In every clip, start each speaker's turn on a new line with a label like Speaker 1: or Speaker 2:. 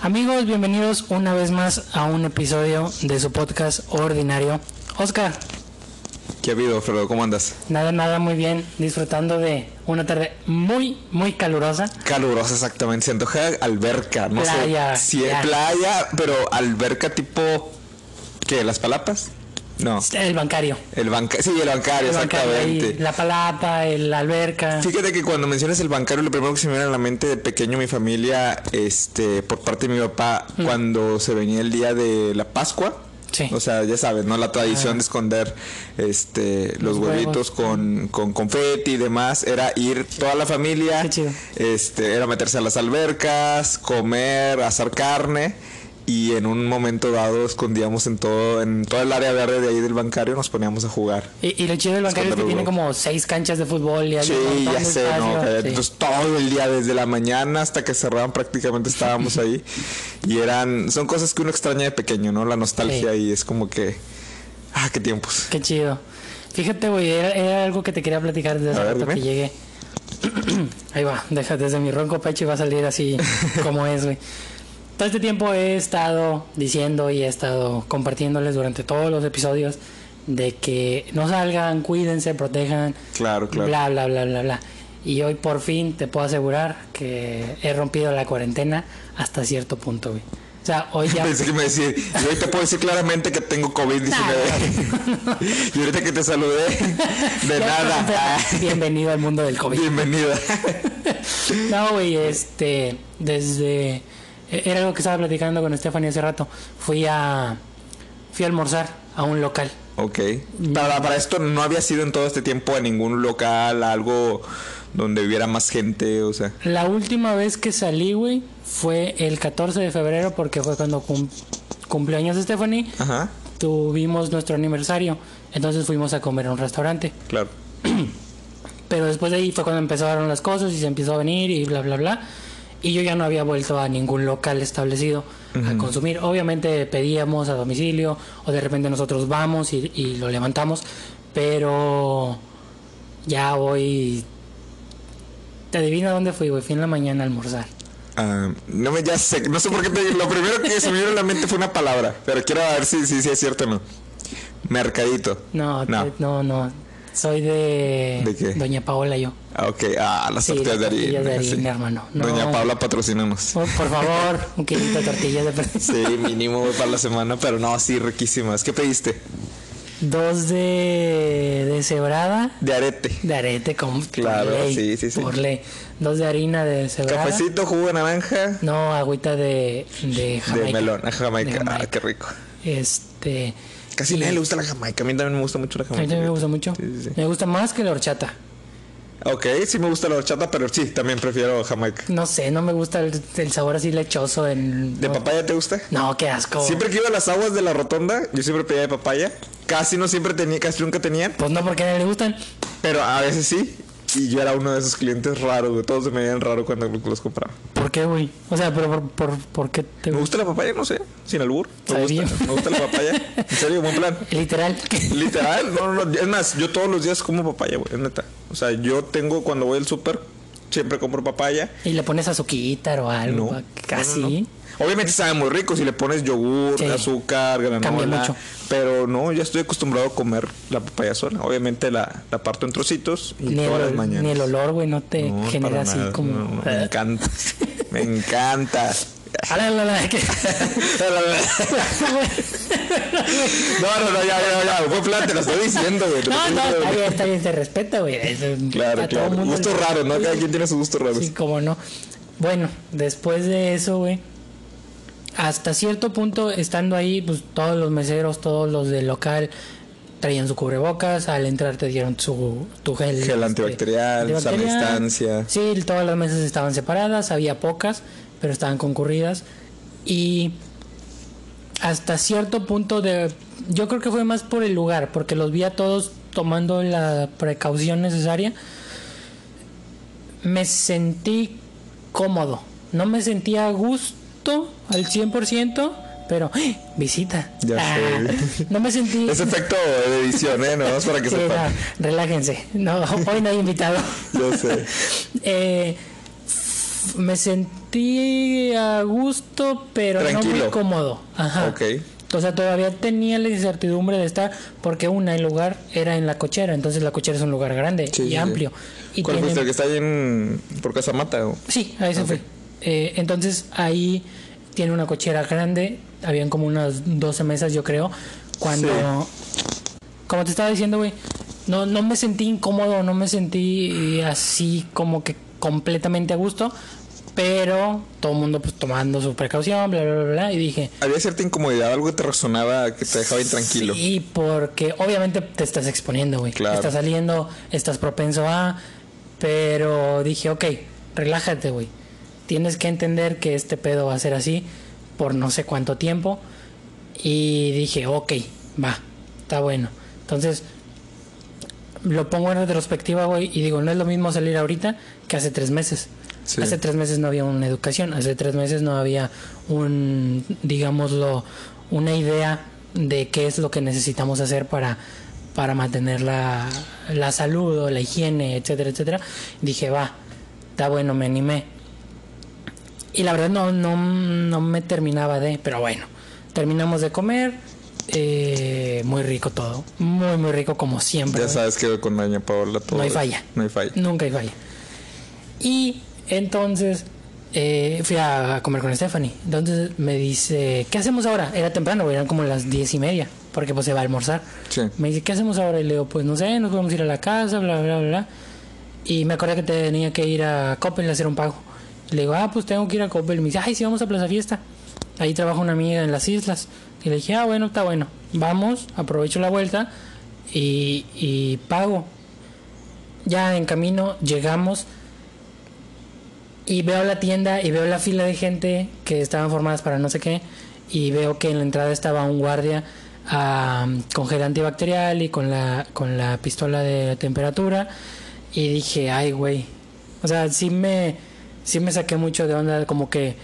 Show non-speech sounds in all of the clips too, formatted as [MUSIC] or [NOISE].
Speaker 1: Amigos, bienvenidos una vez más a un episodio de su podcast ordinario. Oscar,
Speaker 2: ¿Qué ha habido, Fredo? ¿Cómo andas?
Speaker 1: nada, nada, muy bien, disfrutando de una tarde muy, muy calurosa.
Speaker 2: Calurosa, exactamente. Se antoja alberca, no
Speaker 1: Playa,
Speaker 2: sé. Sí,
Speaker 1: ya.
Speaker 2: playa, pero alberca tipo. ¿Qué? ¿Las palapas? No.
Speaker 1: El bancario.
Speaker 2: El banca sí, el bancario,
Speaker 1: El bancario ahí,
Speaker 2: exactamente.
Speaker 1: la palapa, el- la alberca.
Speaker 2: Fíjate que cuando mencionas el bancario, lo primero que se me viene a la mente de pequeño, mi familia, este, por parte de mi papá, cuando se venía el día de la Pascua.
Speaker 1: Sí.
Speaker 2: O sea, ya sabes, ¿no? La tradición de esconder este los,
Speaker 1: Los
Speaker 2: huevitos con, con confeti y demás. Era ir toda la familia.
Speaker 1: Qué chido.
Speaker 2: Este, era meterse a las albercas, comer, asar carne. Y en un momento dado escondíamos en todo, en toda el área verde de ahí del bancario, nos poníamos a jugar.
Speaker 1: Y, y lo chido del bancario es que tiene como seis canchas de fútbol y
Speaker 2: Sí, ya sé,
Speaker 1: espacio.
Speaker 2: ¿no?
Speaker 1: Sí.
Speaker 2: Entonces todo el día, desde la mañana hasta que cerraban, prácticamente estábamos ahí. [LAUGHS] Y eran, son cosas que uno extraña de pequeño, ¿no? La nostalgia
Speaker 1: Sí.
Speaker 2: y es como que, ah, qué tiempos.
Speaker 1: Qué chido. Fíjate, güey, era, era algo que te quería platicar desde hace rato que llegué. [CLEARS THROAT] Ahí va, deja desde mi ronco pecho y va a salir así [LAUGHS] como es, güey. Todo este tiempo he estado diciendo y he estado compartiéndoles durante todos los episodios de que no salgan, cuídense, protejan,
Speaker 2: Claro, claro.
Speaker 1: bla, bla, bla, bla, bla. Y hoy por fin te puedo asegurar que he rompido la cuarentena hasta cierto punto, güey. O sea, hoy ya... [LAUGHS]
Speaker 2: Pensé que me decía, y hoy te puedo decir claramente que tengo COVID-19. [LAUGHS] y ahorita que te saludé, [LAUGHS] de nada.
Speaker 1: Bienvenido al mundo del COVID.
Speaker 2: bienvenida.
Speaker 1: No, güey, este, desde... Era algo que estaba platicando con Stephanie hace rato. Fui a... Fui a almorzar a un local.
Speaker 2: ok. Para, para esto no había sido en todo este tiempo a ningún local, algo donde hubiera más gente, o sea.
Speaker 1: La última vez que salí, güey, fue el 14 de febrero porque fue cuando cum- cumpleaños de Stephanie.
Speaker 2: Ajá,
Speaker 1: Tuvimos nuestro aniversario. Entonces fuimos a comer a un restaurante.
Speaker 2: claro. [CLEARS THROAT]
Speaker 1: Pero después de ahí fue cuando empezaron las cosas y se empezó a venir y bla, bla, bla. Y yo ya no había vuelto a ningún local establecido a consumir. Obviamente pedíamos a domicilio o de repente nosotros vamos y, y lo levantamos. Pero ya hoy... ¿Te adivina dónde fui, güey? Fui en la mañana a almorzar.
Speaker 2: Ah, no me ya sé, no sé por qué te lo primero que se me vino a la mente fue una palabra, pero quiero ver si, si, si es cierto o no. Mercadito.
Speaker 1: No,
Speaker 2: No.
Speaker 1: te- no, no. Soy de...
Speaker 2: ¿De qué?
Speaker 1: Doña Paola yo.
Speaker 2: Ah, ok, ah, las
Speaker 1: Sí,
Speaker 2: tortillas de harina.
Speaker 1: de harina,
Speaker 2: sí.
Speaker 1: hermano. No.
Speaker 2: Doña Paula, patrocínanos.
Speaker 1: Por, por favor, un kilito de tortillas de precio. [LAUGHS]
Speaker 2: Sí, mínimo para la semana, pero no, sí, riquísimas. ¿Qué pediste?
Speaker 1: Dos de, de cebrada.
Speaker 2: De arete.
Speaker 1: De arete, con
Speaker 2: Claro,
Speaker 1: ley,
Speaker 2: sí, sí, sí.
Speaker 1: Por ley. Dos de harina de cebrada.
Speaker 2: Cafecito, jugo de naranja,
Speaker 1: No, agüita de, de Jamaica.
Speaker 2: de melón. Ah, Jamaica.
Speaker 1: De
Speaker 2: Ah,
Speaker 1: Jamaica.
Speaker 2: qué rico.
Speaker 1: Este.
Speaker 2: Casi a nadie le gusta la Jamaica. A mí también me gusta mucho la
Speaker 1: A mí
Speaker 2: Jamaica.
Speaker 1: también me gusta mucho.
Speaker 2: Sí, sí, sí.
Speaker 1: Me gusta más que la horchata.
Speaker 2: Ok, sí me gusta la horchata, pero sí, también prefiero Jamaica.
Speaker 1: No sé, no me gusta el, el sabor así lechoso. En,
Speaker 2: ¿De
Speaker 1: no,
Speaker 2: papaya te gusta?
Speaker 1: No, qué asco.
Speaker 2: Siempre que iba a las aguas de la rotonda, yo siempre pedía de papaya. Casi no siempre tenía, casi nunca tenían.
Speaker 1: Pues no, porque a nadie le gustan.
Speaker 2: Pero a veces sí. Y yo era uno de esos clientes raros, güey. Todos se me veían raro cuando los compraba.
Speaker 1: ¿Por qué, güey? O sea, pero por, por, ¿por qué te
Speaker 2: Me
Speaker 1: gusta?
Speaker 2: la papaya, no sé. Sin albur. Me gusta, me gusta la papaya. [LAUGHS] En serio, buen plan.
Speaker 1: Literal.
Speaker 2: Literal, no, no, es más, yo todos los días como papaya, güey, es neta. O sea, yo tengo, cuando voy al súper, siempre compro papaya.
Speaker 1: y le pones azuquitar o algo.
Speaker 2: No,
Speaker 1: Casi.
Speaker 2: no, no, no. Obviamente sabe muy rico si le pones yogur,
Speaker 1: Sí.
Speaker 2: azúcar,
Speaker 1: Cambia
Speaker 2: granola.
Speaker 1: mucho.
Speaker 2: Pero no, ya estoy acostumbrado a comer la papaya sola. Obviamente la, la parto en trocitos y
Speaker 1: Ni
Speaker 2: todas las mañanas.
Speaker 1: ni el olor, güey, no te
Speaker 2: No,
Speaker 1: genera así
Speaker 2: nada,
Speaker 1: como.
Speaker 2: no, no, me [LAUGHS] encanta. me encanta.
Speaker 1: Ah,
Speaker 2: No, no, no, ya, ya, ya. Buen plan, te lo estoy diciendo, güey.
Speaker 1: No, no, está bien, está bien, se respeta, güey.
Speaker 2: Claro, claro.
Speaker 1: le-
Speaker 2: raros, ¿no? Cada quien tiene sus gustos raros.
Speaker 1: Sí, como no. Bueno, después de eso, güey. Hasta cierto punto, estando ahí, pues todos los meseros, todos los del local traían su cubrebocas. Al entrar te dieron su tu gel.
Speaker 2: Gel
Speaker 1: este,
Speaker 2: antibacterial, sana distancia.
Speaker 1: Sí, todas las mesas estaban separadas, había pocas, pero estaban concurridas. Y hasta cierto punto de... Yo creo que fue más por el lugar, porque los vi a todos tomando la precaución necesaria. Me sentí cómodo. No me sentía a gusto al 100%, pero ¡ay! visita.
Speaker 2: Ya
Speaker 1: Ah,
Speaker 2: sé. [LAUGHS]
Speaker 1: No me sentí.
Speaker 2: Es efecto de edición, ¿eh? No, es para que
Speaker 1: Sí,
Speaker 2: sepan.
Speaker 1: no, relájense. No, hoy no hay invitado. [LAUGHS]
Speaker 2: Yo sé. [LAUGHS]
Speaker 1: Eh, me sentí a gusto, pero no muy cómodo. Ajá.
Speaker 2: Ok.
Speaker 1: O sea, todavía tenía la incertidumbre de estar, porque una, el lugar era en la cochera, entonces la cochera es un lugar grande
Speaker 2: Sí,
Speaker 1: y
Speaker 2: sí, sí.
Speaker 1: amplio. Y
Speaker 2: ¿Cuál
Speaker 1: tiene-
Speaker 2: fuiste? ¿El que está ahí en... por Casa Mata? o?
Speaker 1: Sí, ahí se fue. Eh, entonces ahí tiene una cochera grande, habían como unas 12 mesas, yo creo. Cuando, como te estaba diciendo, güey, no, no me sentí incómodo, no me sentí eh, así como que completamente a gusto, pero todo el mundo pues tomando su precaución, bla, bla, bla, bla, y dije,
Speaker 2: Había cierta incomodidad, algo que te resonaba, que te dejaba intranquilo.
Speaker 1: Sí, porque obviamente te estás exponiendo, güey.
Speaker 2: Claro.
Speaker 1: Estás saliendo, estás propenso a. Pero dije, ok, relájate, güey. Tienes que entender que este pedo va a ser así por no sé cuánto tiempo. Y dije, ok, va, está bueno. Entonces, lo pongo en retrospectiva, güey, y digo, no es lo mismo salir ahorita que hace tres meses.
Speaker 2: Sí.
Speaker 1: Hace tres meses no había una educación, hace tres meses no había un, digámoslo, una idea de qué es lo que necesitamos hacer para, para mantener la, la salud o la higiene, etcétera, etcétera. Dije, va, está bueno, me animé. Y la verdad no, no, no me terminaba de, pero bueno, terminamos de comer, eh, muy rico todo, muy, muy rico como siempre.
Speaker 2: Ya sabes que con Doña Paola todo.
Speaker 1: No hay falla.
Speaker 2: No hay falla.
Speaker 1: Nunca hay falla. Y entonces eh, fui a comer con Stephanie. Entonces me dice, ¿qué hacemos ahora? Era temprano, eran como las diez y media, porque pues se va a almorzar.
Speaker 2: Sí.
Speaker 1: Me dice, ¿qué hacemos ahora? Y le digo, pues no sé, nos podemos ir a la casa, bla, bla, bla, bla. Y me acordé que tenía que ir a Coppel a hacer un pago. Le digo, ah, pues tengo que ir a Coppel. Y me dice, ay, sí, vamos a Plaza Fiesta. Ahí trabaja una amiga en las islas. Y le dije, ah, bueno, está bueno. Vamos, aprovecho la vuelta y, y pago. Ya en camino llegamos y veo la tienda y veo la fila de gente que estaban formadas para no sé qué y veo que en la entrada estaba un guardia con gel antibacterial y con la con la pistola de temperatura y dije ay güey o sea sí me sí me saqué mucho de onda como que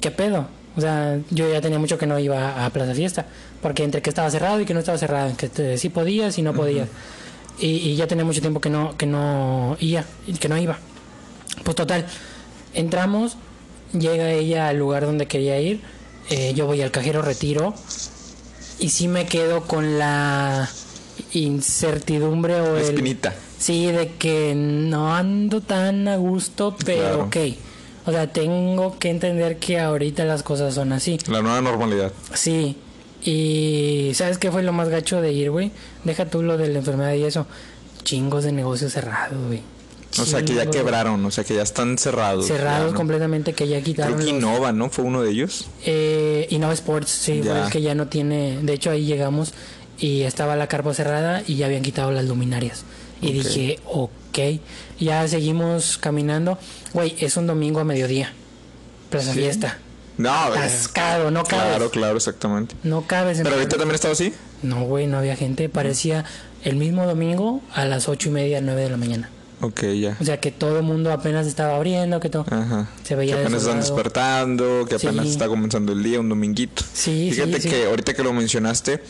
Speaker 1: qué pedo o sea yo ya tenía mucho que no iba a Plaza Fiesta porque entre que estaba cerrado y que no estaba cerrado que te- sí podías y no podías y, y ya tenía mucho tiempo que no que no iba que no iba. Pues total, entramos, llega ella al lugar donde quería ir, eh, yo voy al cajero, retiro, y sí me quedo con la incertidumbre o
Speaker 2: La
Speaker 1: el...
Speaker 2: espinita.
Speaker 1: Sí, de que no ando tan a gusto, pero
Speaker 2: Claro.
Speaker 1: ok. O sea, tengo que entender que ahorita las cosas son así.
Speaker 2: La nueva normalidad.
Speaker 1: Sí. Y ¿sabes qué fue lo más gacho de ir, güey? Deja tú lo de la enfermedad y eso. Chingos de negocios cerrados, güey.
Speaker 2: O sea, que ya quebraron, o sea, que ya están cerrados.
Speaker 1: Cerrados
Speaker 2: ya, ¿no?
Speaker 1: completamente que ya quitaron
Speaker 2: Creo que
Speaker 1: los-
Speaker 2: Innova, ¿no? Fue uno de ellos.
Speaker 1: eh, Innova Sports, sí, el que ya no tiene. De hecho, ahí llegamos y estaba la carpa cerrada y ya habían quitado las luminarias. Y dije, ok. Ya seguimos caminando. Güey, es un domingo a mediodía. Plaza
Speaker 2: Sí.
Speaker 1: Fiesta.
Speaker 2: No.
Speaker 1: Atascado, no cabes.
Speaker 2: Claro, claro, exactamente.
Speaker 1: No cabes en
Speaker 2: Pero ahorita también estaba así.
Speaker 1: No, güey, no había gente. Parecía el mismo domingo a las ocho y media, nueve de la mañana.
Speaker 2: Ok, ya.
Speaker 1: O sea, que todo el mundo apenas estaba abriendo, que todo.
Speaker 2: Ajá.
Speaker 1: Se veía
Speaker 2: que apenas están despertando, que apenas
Speaker 1: Sí.
Speaker 2: está comenzando el día, un dominguito.
Speaker 1: Sí,
Speaker 2: Fíjate
Speaker 1: sí, sí.
Speaker 2: que ahorita que lo mencionaste,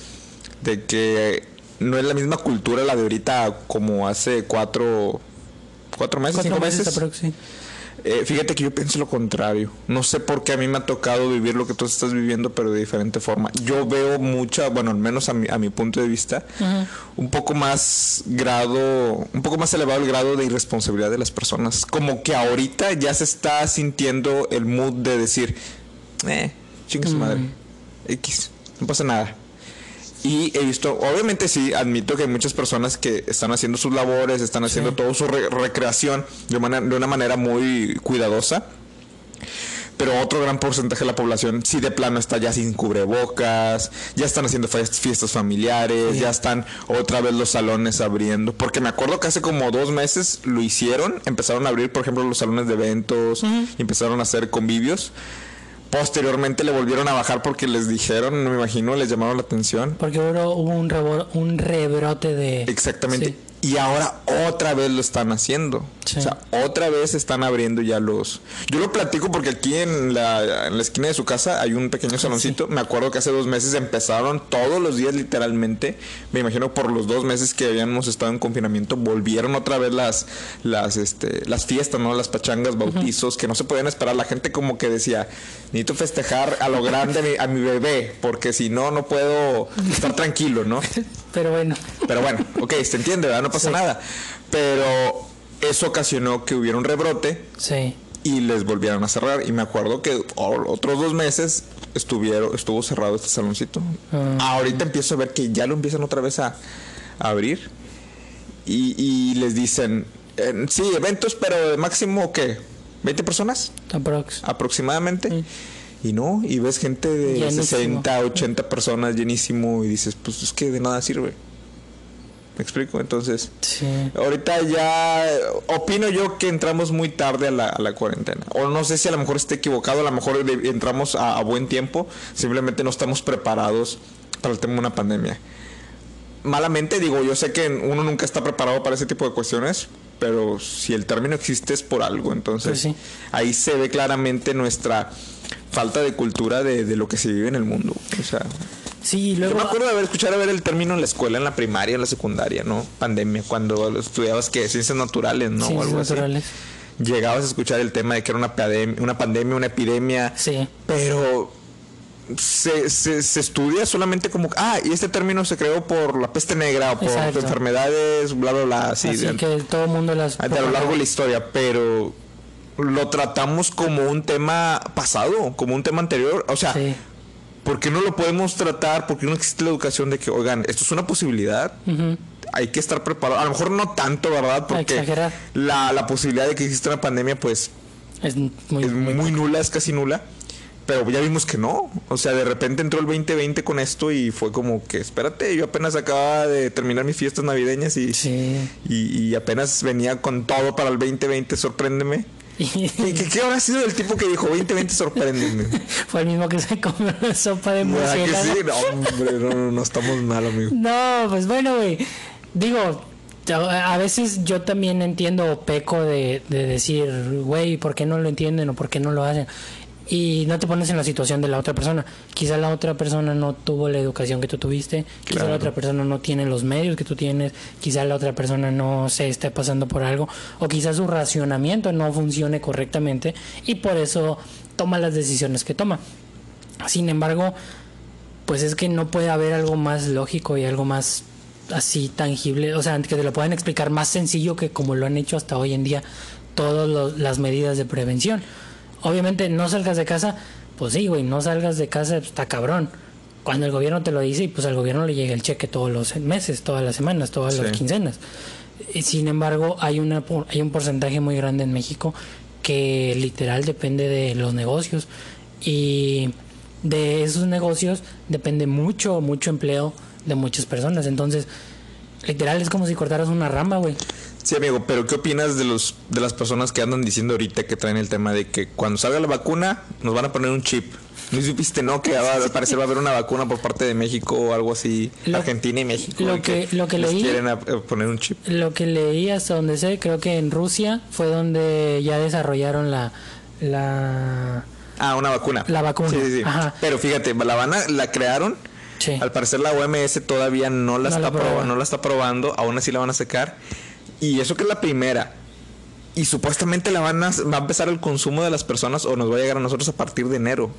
Speaker 2: de que no es la misma cultura la de ahorita como hace cuatro, cuatro meses,
Speaker 1: Cuatro
Speaker 2: cinco
Speaker 1: meses
Speaker 2: meses.
Speaker 1: aprox, sí.
Speaker 2: Eh, fíjate que yo pienso lo contrario. No sé por qué a mí me ha tocado vivir lo que tú estás viviendo, pero de diferente forma. Yo veo mucha, bueno, al menos a mi, a mi punto de vista, un poco más grado, un poco más elevado el grado de irresponsabilidad de las personas. Como que ahorita ya se está sintiendo el mood de decir, eh, chinga su madre, X, no pasa nada. Y he visto, obviamente sí, admito que hay muchas personas que están haciendo sus labores, están haciendo toda su re- recreación de, mana- de una manera muy cuidadosa. Pero otro gran porcentaje de la población sí de plano está ya sin cubrebocas, ya están haciendo fies- fiestas familiares, ya están otra vez los salones abriendo. Porque me acuerdo que hace como dos meses lo hicieron, empezaron a abrir por ejemplo los salones de eventos, y empezaron a hacer convivios. Posteriormente le volvieron a bajar porque les dijeron, no me imagino, les llamaron la atención.
Speaker 1: Porque hubo, hubo un, rebro- un rebrote de...
Speaker 2: Exactamente.
Speaker 1: Sí.
Speaker 2: Y ahora otra vez lo están haciendo. O sea, otra vez están abriendo ya los... Yo lo platico porque aquí en la, en la esquina de su casa hay un pequeño saloncito. Me acuerdo que hace dos meses empezaron todos los días literalmente. Me imagino por los dos meses que habíamos estado en confinamiento volvieron otra vez las, las, este, las fiestas, ¿no? Las pachangas, bautizos, que no se podían esperar. La gente como que decía, necesito festejar a lo grande a mi, a mi bebé porque si no, no puedo estar tranquilo, ¿no? [LAUGHS]
Speaker 1: Pero bueno.
Speaker 2: Pero bueno, ok, se entiende, ¿verdad? No pasa nada. Pero eso ocasionó que hubiera un rebrote.
Speaker 1: Sí.
Speaker 2: Y les volvieron a cerrar. Y me acuerdo que otros dos meses estuvieron, estuvo cerrado este saloncito. Ah. Ahorita empiezo a ver que ya lo empiezan otra vez a, abrir. Y, les dicen, sí, eventos, pero de máximo, ¿qué? ¿20 personas? Aproximadamente. Y no, y ves gente de 60, 80 personas llenísimo y dices, pues es que de nada sirve. ¿Me explico? Entonces, ahorita ya opino yo que entramos muy tarde a la, cuarentena. O no sé si a lo mejor esté equivocado, a lo mejor entramos a, buen tiempo, simplemente no estamos preparados para el tema de una pandemia. Malamente digo, yo sé que uno nunca está preparado para ese tipo de cuestiones, pero si el término existe es por algo, entonces pues ahí se ve claramente nuestra falta de cultura de, de lo que se vive en el mundo. O sea,
Speaker 1: Sí, luego...
Speaker 2: Yo me acuerdo de haber escuchado ver el término en la escuela, en la primaria, en la secundaria, ¿no? Pandemia, cuando estudiabas que ciencias naturales, ¿no?
Speaker 1: Ciencias naturales.
Speaker 2: Llegabas a escuchar el tema de que era una, una pandemia, una epidemia.
Speaker 1: Sí.
Speaker 2: Pero se, se, estudia solamente como, ah, y este término se creó por la peste negra o por enfermedades, bla, bla, bla.
Speaker 1: Así, que todo el mundo las...
Speaker 2: A lo largo de la historia, pero lo tratamos como un tema pasado, como un tema anterior. O sea, ¿por qué no lo podemos tratar? ¿Por qué no existe la educación de que, oigan, esto es una posibilidad? Hay que estar preparado. A lo mejor no tanto, ¿verdad? Porque la, la, posibilidad de que exista una pandemia, pues,
Speaker 1: es muy,
Speaker 2: muy, nula, es casi nula. Pero ya vimos que no. O sea, de repente entró el 2020 con esto y fue como que, espérate, yo apenas acababa de terminar mis fiestas navideñas y, y, y apenas venía con todo para el 2020, sorpréndeme. ¿Qué, qué, [LAUGHS] habrá sido el tipo que dijo 2020 sorpréndeme? [LAUGHS]
Speaker 1: Fue el mismo que se comió la sopa de murciélago.
Speaker 2: Sí? No, hombre, no, no, estamos mal, amigo. [LAUGHS]
Speaker 1: No, pues bueno, güey. Digo, a veces yo también entiendo peco de, de decir, güey, ¿por qué no lo entienden o por qué no lo hacen? Y no te pones en la situación de la otra persona. Quizá la otra persona no tuvo la educación que tú tuviste, quizá la otra persona no tiene los medios que tú tienes, quizá la otra persona no se esté pasando por algo, o quizá su racionamiento no funcione correctamente y por eso toma las decisiones que toma. Sin embargo, pues es que no puede haber algo más lógico y algo más así tangible, o sea, que te lo puedan explicar más sencillo que como lo han hecho hasta hoy en día todas las medidas de prevención obviamente no salgas de casa, pues sí, güey, no salgas de casa, pues, está cabrón. Cuando el gobierno te lo dice, pues al gobierno le llega el cheque todos los meses, todas las semanas, todas las quincenas. Sin embargo, hay, una, hay un porcentaje muy grande en México que literal depende de los negocios y de esos negocios depende mucho, mucho empleo de muchas personas. Entonces, literal es como si cortaras una rama, güey.
Speaker 2: Sí, amigo, pero ¿qué opinas de los de las personas que andan diciendo ahorita que traen el tema de que cuando salga la vacuna nos van a poner un chip? ¿No supiste, no? Que va, al parecer va a haber una vacuna por parte de México o algo así, Argentina y México.
Speaker 1: Lo que, lo que leí.
Speaker 2: quieren poner un chip.
Speaker 1: Lo que leí hasta donde sé, creo que en Rusia fue donde ya desarrollaron la. la
Speaker 2: ah, una vacuna.
Speaker 1: La vacuna.
Speaker 2: Sí, sí, sí. Pero fíjate, la, van la crearon. Sí. Al parecer la OMS todavía no la, está no la está probando, aún así la van a sacar. Y eso que es la primera. Y supuestamente la van a, va a empezar el consumo de las personas o nos va a llegar a nosotros a partir de enero.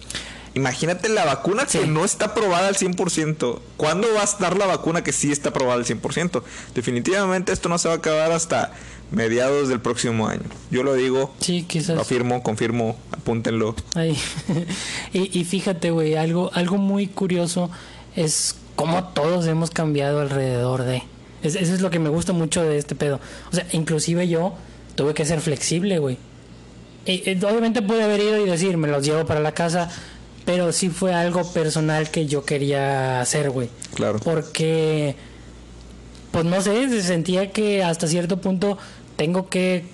Speaker 2: Imagínate la vacuna que no está aprobada al 100%. ¿Cuándo va a estar la vacuna que sí está aprobada al 100%? Definitivamente esto no se va a acabar hasta mediados del próximo año. Yo lo digo.
Speaker 1: Sí, quizás.
Speaker 2: Lo afirmo, confirmo, apúntenlo. [LAUGHS]
Speaker 1: y, y fíjate, güey, algo, algo muy curioso es cómo todos hemos cambiado alrededor de eso es lo que me gusta mucho de este pedo. O sea, inclusive yo tuve que ser flexible, güey. obviamente pude haber ido y decir, me los llevo para la casa, pero sí fue algo personal que yo quería hacer, güey.
Speaker 2: Claro.
Speaker 1: Porque, pues no sé, se sentía que hasta cierto punto tengo que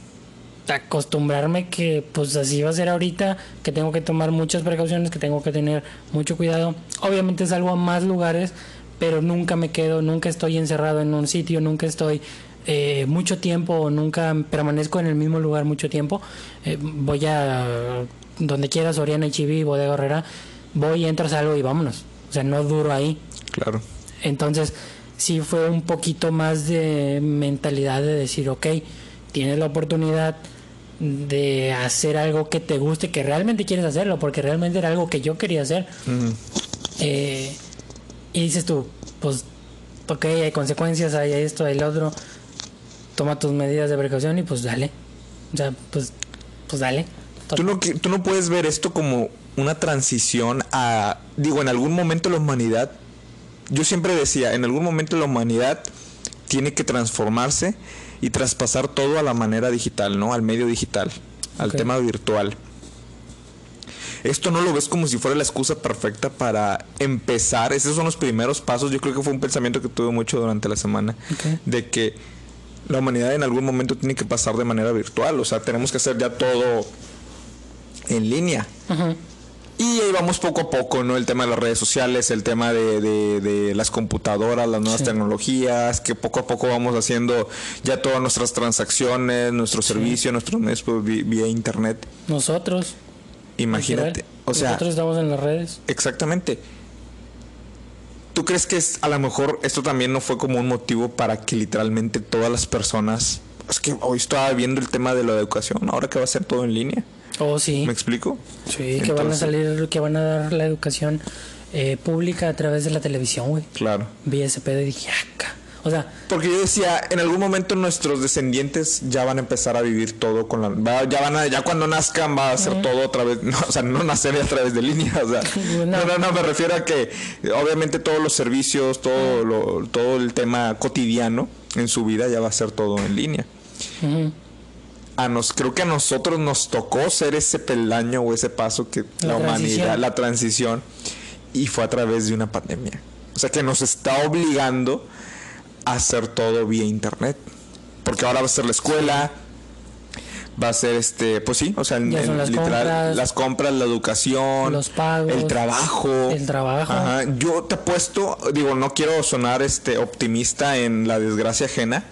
Speaker 1: acostumbrarme que pues así va a ser ahorita, que tengo que tomar muchas precauciones, que tengo que tener mucho cuidado. Obviamente salgo a más lugares, pero nunca me quedo, nunca estoy encerrado en un sitio, nunca estoy eh, mucho tiempo nunca permanezco en el mismo lugar mucho tiempo. Eh, voy a donde quiera, Soriana, Chibi, Bodega Herrera, voy, entro, salgo y vámonos. O sea, no duro ahí.
Speaker 2: Claro.
Speaker 1: Entonces, sí fue un poquito más de mentalidad de decir, ok, tienes la oportunidad de hacer algo que te guste, que realmente quieres hacerlo, porque realmente era algo que yo quería hacer. Eh, y dices tú, pues, ok, hay consecuencias, hay esto, hay lo otro, toma tus medidas de precaución y pues dale. O sea, pues, pues dale.
Speaker 2: ¿Tú no, tú no puedes ver esto como una transición a, digo, en algún momento la humanidad, yo siempre decía, en algún momento la humanidad tiene que transformarse y traspasar todo a la manera digital, ¿no? Al medio digital, al tema virtual. Esto no lo ves como si fuera la excusa perfecta para empezar. Esos son los primeros pasos. Yo creo que fue un pensamiento que tuve mucho durante la semana. De que la humanidad en algún momento tiene que pasar de manera virtual. O sea, tenemos que hacer ya todo en línea. Y ahí vamos poco a poco, ¿no? El tema de las redes sociales, el tema de, de- de las computadoras, las nuevas
Speaker 1: Sí.
Speaker 2: tecnologías, que poco a poco vamos haciendo ya todas nuestras transacciones, nuestros servicios, nuestros medios pues, vía internet.
Speaker 1: Nosotros.
Speaker 2: Imagínate. O sea,
Speaker 1: nosotros estamos en las redes.
Speaker 2: exactamente. ¿Tú crees que es, a lo mejor esto también no fue como un motivo para que literalmente todas las personas... Es que hoy estaba viendo el tema de la educación, ahora que va a ser todo en línea.
Speaker 1: Oh, sí.
Speaker 2: ¿Me explico?
Speaker 1: Sí, que van a salir, que van a dar la educación eh, pública a través de la televisión, güey.
Speaker 2: Claro.
Speaker 1: Vi ese pedo y dije, "Aca". O sea,
Speaker 2: Porque yo decía, en algún momento nuestros descendientes ya van a empezar a vivir todo con la... ya van a, ya cuando nazcan va a ser todo otra vez, [LAUGHS] no, o sea, no nacer a través de línea, o sea, [LAUGHS] no.
Speaker 1: No.
Speaker 2: no, no, me refiero a que obviamente todos los servicios, todo, lo, todo el tema cotidiano en su vida ya va a ser todo en línea. A nos, creo que a nosotros nos tocó ser ese peldaño o ese paso que la,
Speaker 1: La
Speaker 2: humanidad, la transición, y fue a través de una pandemia. O sea que nos está obligando hacer todo vía internet. Porque ahora va a ser la escuela, va a ser este, pues sí, o sea, en-
Speaker 1: las
Speaker 2: literal,
Speaker 1: compras,
Speaker 2: las compras, la educación,
Speaker 1: los pagos,
Speaker 2: el trabajo.
Speaker 1: el trabajo.
Speaker 2: Ajá. Yo te apuesto, digo, no quiero sonar este optimista en la desgracia ajena,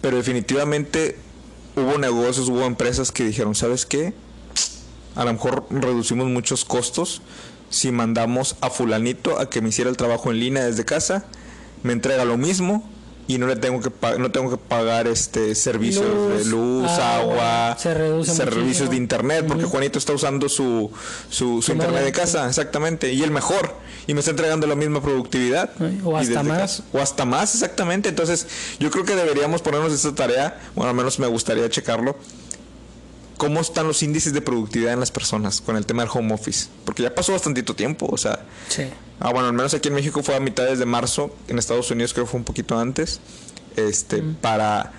Speaker 2: pero definitivamente hubo negocios, hubo empresas que dijeron, ¿sabes qué? A lo mejor reducimos muchos costos si mandamos a fulanito a que me hiciera el trabajo en línea desde casa, me entrega lo mismo y no le tengo que no tengo que pagar este servicios de
Speaker 1: Luz,
Speaker 2: luz,
Speaker 1: agua,
Speaker 2: agua,
Speaker 1: se reduce
Speaker 2: servicios
Speaker 1: muchísimo.
Speaker 2: de internet, porque. Juanito está usando su, su, internet de casa, exactamente, y el mejor, y me está entregando la misma productividad.
Speaker 1: O hasta más.
Speaker 2: casa. O hasta más, exactamente. Entonces, yo creo que deberíamos ponernos esta tarea, bueno, al menos me gustaría checarlo. ¿Cómo están los índices de productividad en las personas con el tema del home office? Porque ya pasó bastantito tiempo, o sea,
Speaker 1: sí.
Speaker 2: Ah, bueno, al menos aquí en México fue a mitades de marzo, en Estados Unidos creo que fue un poquito antes, este, para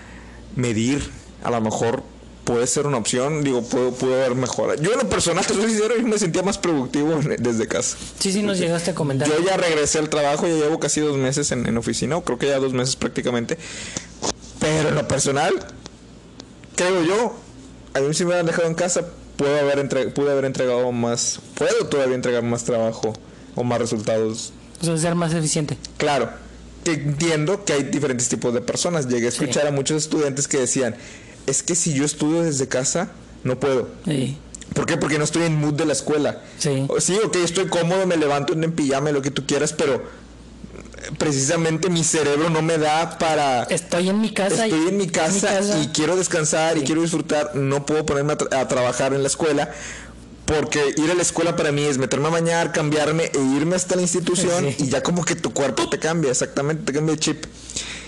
Speaker 2: medir, a lo mejor puede ser una opción, digo, puedo, pudo haber mejora. Yo en lo personal, [LAUGHS] te soy sincero, yo me sentía más productivo desde casa.
Speaker 1: Sí, sí, nos llegaste a comentar.
Speaker 2: Yo ya regresé al trabajo, ya llevo casi dos meses en, en oficina, o creo que ya dos meses prácticamente, pero en lo personal, creo yo, a mí si me hubieran dejado en casa, puedo haber entre- pude haber entregado más, puedo todavía entregar más trabajo o más resultados
Speaker 1: O sea, ser más eficiente.
Speaker 2: Claro, entiendo que hay diferentes tipos de personas. Llegué a escuchar a muchos estudiantes que decían, es que si yo estudio desde casa, no puedo.
Speaker 1: Sí.
Speaker 2: ¿Por qué? Porque no estoy en mood de la escuela.
Speaker 1: Sí.
Speaker 2: O- Sí, ok, estoy cómodo, me levanto en pijama, lo que tú quieras, pero eh, precisamente mi cerebro no me da para...
Speaker 1: Estoy en mi casa.
Speaker 2: Estoy en mi casa, y quiero descansar y quiero disfrutar. No puedo ponerme a, tra- a trabajar en la escuela porque ir a la escuela para mí es meterme a bañar, cambiarme e irme hasta la institución
Speaker 1: Sí.
Speaker 2: y ya como que tu cuerpo te cambia, exactamente, te cambia el chip.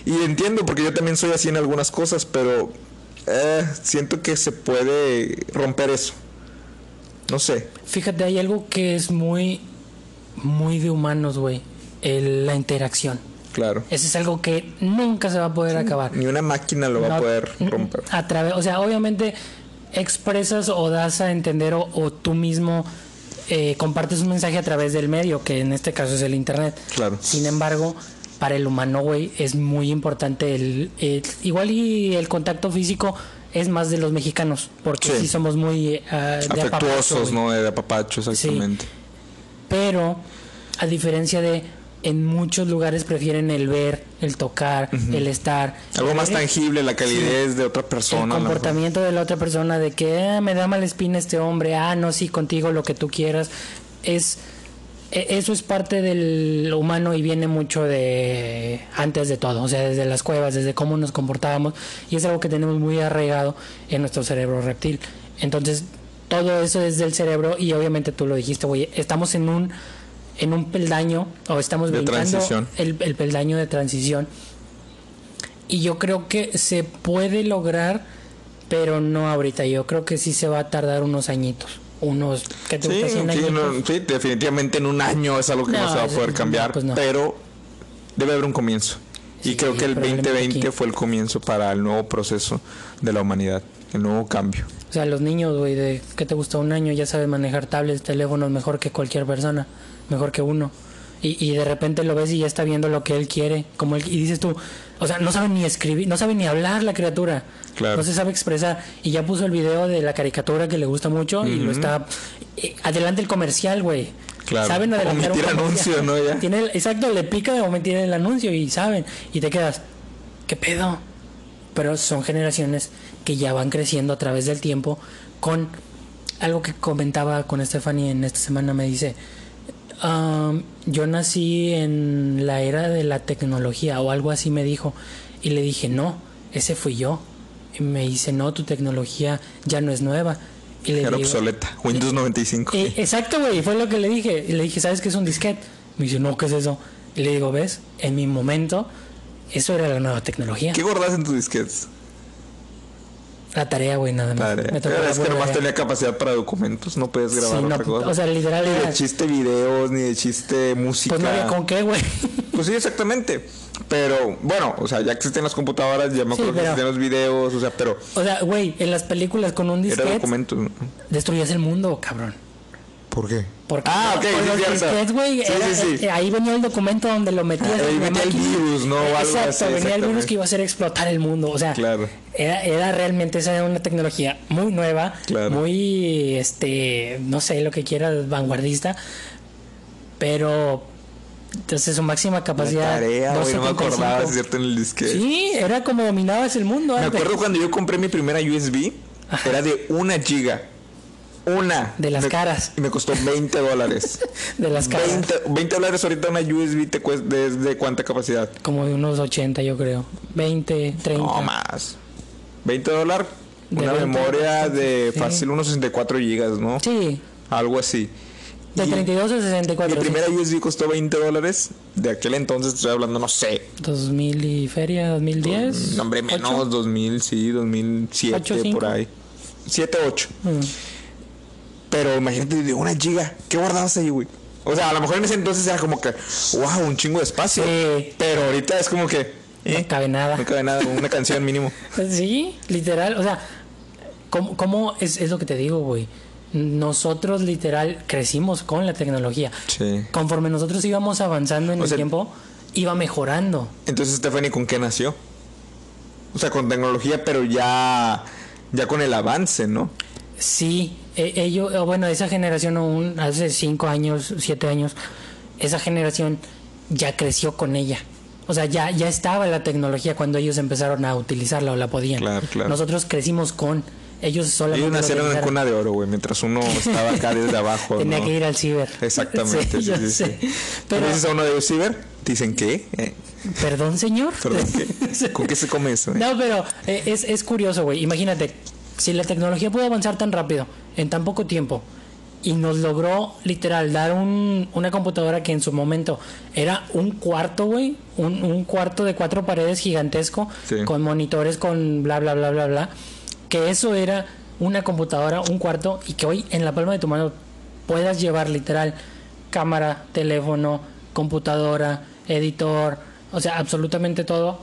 Speaker 2: Y entiendo porque yo también soy así en algunas cosas, pero eh, siento que se puede romper eso. No sé.
Speaker 1: Fíjate, hay algo que es muy, muy de humanos, güey. La interacción.
Speaker 2: Claro.
Speaker 1: Ese es algo que nunca se va a poder acabar.
Speaker 2: Ni una máquina lo va a poder romper.
Speaker 1: A través, o sea, obviamente expresas o das a entender o, o tú mismo eh, compartes un mensaje a través del medio, que en este caso es el internet.
Speaker 2: Claro.
Speaker 1: Sin embargo, para el humano, güey, es muy importante el, el- igual y el contacto físico es más de los mexicanos, porque
Speaker 2: Sí.
Speaker 1: sí, somos muy de apapacho,
Speaker 2: Afectuosos,
Speaker 1: güey.
Speaker 2: ¿no? De apapacho, exactamente.
Speaker 1: Pero, a diferencia de en muchos lugares prefieren el ver, el tocar, el estar.
Speaker 2: Algo más
Speaker 1: el-
Speaker 2: tangible, la calidez de otra
Speaker 1: el
Speaker 2: persona. mejor.
Speaker 1: comportamiento de la otra persona de que "Ah, me da mala espina este hombre, ah, no, sí, contigo lo que tú quieras. Es e- eso es parte del humano y viene mucho de antes de todo, o sea, desde las cuevas, desde cómo nos comportábamos y es algo que tenemos muy arraigado en nuestro cerebro reptil. Entonces, todo eso es del cerebro y obviamente tú lo dijiste, güey, estamos en un en un peldaño o estamos
Speaker 2: De
Speaker 1: brincando el, el peldaño de transición y yo creo que se puede lograr, pero no ahorita. Yo creo que sí se va a tardar unos añitos. Unos, ¿qué te
Speaker 2: Sí,
Speaker 1: gusta? 100
Speaker 2: sí,
Speaker 1: añitos.
Speaker 2: no, sí, definitivamente en un año es algo que no,
Speaker 1: No,
Speaker 2: se va a poder
Speaker 1: no,
Speaker 2: cambiar,
Speaker 1: pues no.
Speaker 2: pero debe haber un comienzo. y
Speaker 1: Sí,
Speaker 2: creo que el
Speaker 1: probablemente
Speaker 2: 2020
Speaker 1: aquí.
Speaker 2: fue el comienzo para el nuevo proceso de la humanidad, el nuevo cambio.
Speaker 1: O sea, los niños, güey, de ¿qué te gusta? Un año ya saben manejar tablets, teléfonos mejor que cualquier persona, mejor que uno. Y, y de repente lo ves y ya está viendo lo que él quiere, como él, y dices tú, o sea, no sabe ni escribir, no sabe ni hablar la criatura,
Speaker 2: Claro.
Speaker 1: no se sabe expresar, y ya puso el video de la caricatura que le gusta mucho y lo está, eh, adelante el comercial, güey.
Speaker 2: Claro.
Speaker 1: Saben adelantar un
Speaker 2: anuncio, ¿no? Ya.
Speaker 1: Tiene el- exacto, le pica de omitir el anuncio y saben, y te quedas, ¿qué pedo? pero son generaciones que ya van creciendo a través del tiempo con algo que comentaba con Stephanie en esta semana me dice "Am, yo nací en la era de la tecnología o algo así me dijo y le dije no ese fui yo y me dice no tu tecnología ya no es nueva y le
Speaker 2: Era
Speaker 1: digo,
Speaker 2: obsoleta. Windows 95.
Speaker 1: eh, exacto, güey, fue lo que le dije. Y le dije, ¿sabes qué es un disquete? Me dice, no, ¿qué es eso? Y le digo, ¿ves? En mi momento, eso era la nueva tecnología.
Speaker 2: ¿Qué guardas en tus disquetes?
Speaker 1: La tarea, güey, nada más.
Speaker 2: Padre.
Speaker 1: Me tocó
Speaker 2: Es que nomás
Speaker 1: tarea.
Speaker 2: tenía capacidad para documentos, no puedes grabar
Speaker 1: Sí, no,
Speaker 2: otra cosa.
Speaker 1: o sea, literal
Speaker 2: ni
Speaker 1: era-
Speaker 2: de chiste videos, ni de chiste música.
Speaker 1: Pues no había con qué, güey.
Speaker 2: Pues sí, exactamente. Pero bueno, o sea, ya existen las computadoras, ya me
Speaker 1: Sí,
Speaker 2: acuerdo que
Speaker 1: pero-
Speaker 2: existían los videos, o sea, pero
Speaker 1: O sea, güey, en las películas con un
Speaker 2: era
Speaker 1: disquete
Speaker 2: documentos. ¿no?
Speaker 1: destruyas el mundo, cabrón.
Speaker 2: ¿Por qué?
Speaker 1: Porque
Speaker 2: Ah, ok, sí,
Speaker 1: los disquetes, güey,
Speaker 2: Sí,
Speaker 1: era-
Speaker 2: sí, sí.
Speaker 1: ahí venía el documento donde lo metías
Speaker 2: Ah, ahí venía el virus, ¿no? Algo
Speaker 1: Exacto,
Speaker 2: así,
Speaker 1: venía el virus que iba a hacer explotar el mundo. O sea,
Speaker 2: Claro.
Speaker 1: era, era realmente esa era una tecnología muy nueva,
Speaker 2: Claro.
Speaker 1: muy, este, no sé, lo que quieras, vanguardista, pero entonces su máxima
Speaker 2: La
Speaker 1: tarea,
Speaker 2: güey, no me
Speaker 1: 275.
Speaker 2: acordaba, es cierto, en el disquete.
Speaker 1: Sí, era como dominabas el mundo.
Speaker 2: Me
Speaker 1: antes.
Speaker 2: acuerdo cuando yo compré mi primera USB, era de una giga. Una.
Speaker 1: De las
Speaker 2: Me-
Speaker 1: caras.
Speaker 2: Y me costó 20 dólares. [LAUGHS]
Speaker 1: De las caras.
Speaker 2: 20, 20 dólares ahorita una USB te cuesta de, de cuánta capacidad.
Speaker 1: Como de unos 80, yo creo. 20, 30.
Speaker 2: No más. 20 dólares. Una
Speaker 1: 20,
Speaker 2: memoria de
Speaker 1: sí.
Speaker 2: fácil unos 64 gigas, ¿no?
Speaker 1: Sí,
Speaker 2: Algo así.
Speaker 1: de
Speaker 2: Y
Speaker 1: 32 a
Speaker 2: Mi
Speaker 1: 64. sí.
Speaker 2: primera USB costó 20 dólares. De aquel entonces estoy hablando, no sé.
Speaker 1: 2000 y feria, 2010.
Speaker 2: No, hombre, menos,
Speaker 1: ¿Ocho?
Speaker 2: 2000, sí, 2007,
Speaker 1: Ocho, cinco.
Speaker 2: por ahí. 7, 8.
Speaker 1: Mm.
Speaker 2: Pero imagínate, de una giga. ¿Qué guardabas ahí, güey? O sea, a lo mejor en ese entonces era como que, wow, un chingo de espacio.
Speaker 1: Sí.
Speaker 2: Pero ahorita es como que, eh,
Speaker 1: No cabe nada.
Speaker 2: no cabe nada, una canción mínimo. [LAUGHS]
Speaker 1: Sí, literal. O sea, ¿cómo, cómo es, es lo que te digo, güey? Nosotros literal crecimos con la tecnología.
Speaker 2: Sí.
Speaker 1: Conforme nosotros íbamos avanzando en
Speaker 2: O
Speaker 1: el
Speaker 2: sea-
Speaker 1: tiempo, iba mejorando.
Speaker 2: Entonces, Stephanie, ¿con qué nació? O sea, con tecnología, pero ya, ya con el avance, ¿no?
Speaker 1: Sí, e- ellos, o bueno, esa generación aún hace cinco años, siete años, esa generación ya creció con ella. O sea, ya, ya estaba la tecnología cuando ellos empezaron a utilizarla o la podían.
Speaker 2: Claro, claro.
Speaker 1: Nosotros crecimos con. Ellos solamente.
Speaker 2: Ellos
Speaker 1: lo
Speaker 2: nacieron en cuna de oro, güey, mientras uno estaba acá desde abajo. [LAUGHS]
Speaker 1: Tenía
Speaker 2: ¿no?
Speaker 1: que ir al ciber.
Speaker 2: Exactamente, sí, sí, sí.
Speaker 1: Pero,
Speaker 2: dices a uno de ellos, ciber, dicen, ¿qué? Eh,
Speaker 1: perdón, señor.
Speaker 2: perdón, ¿qué? [LAUGHS] ¿Con qué se come eso? eh?
Speaker 1: No, pero eh, es, es curioso, güey. Imagínate, si la tecnología puede avanzar tan rápido, en tan poco tiempo, y nos logró literal dar un- una computadora que en su momento era un cuarto, güey, un, un cuarto de cuatro paredes gigantesco,
Speaker 2: Sí.
Speaker 1: con monitores, con bla, bla, bla, bla, bla, que eso era una computadora, un cuarto, y que hoy en la palma de tu mano puedas llevar literal cámara, teléfono, computadora, editor, o sea, absolutamente todo,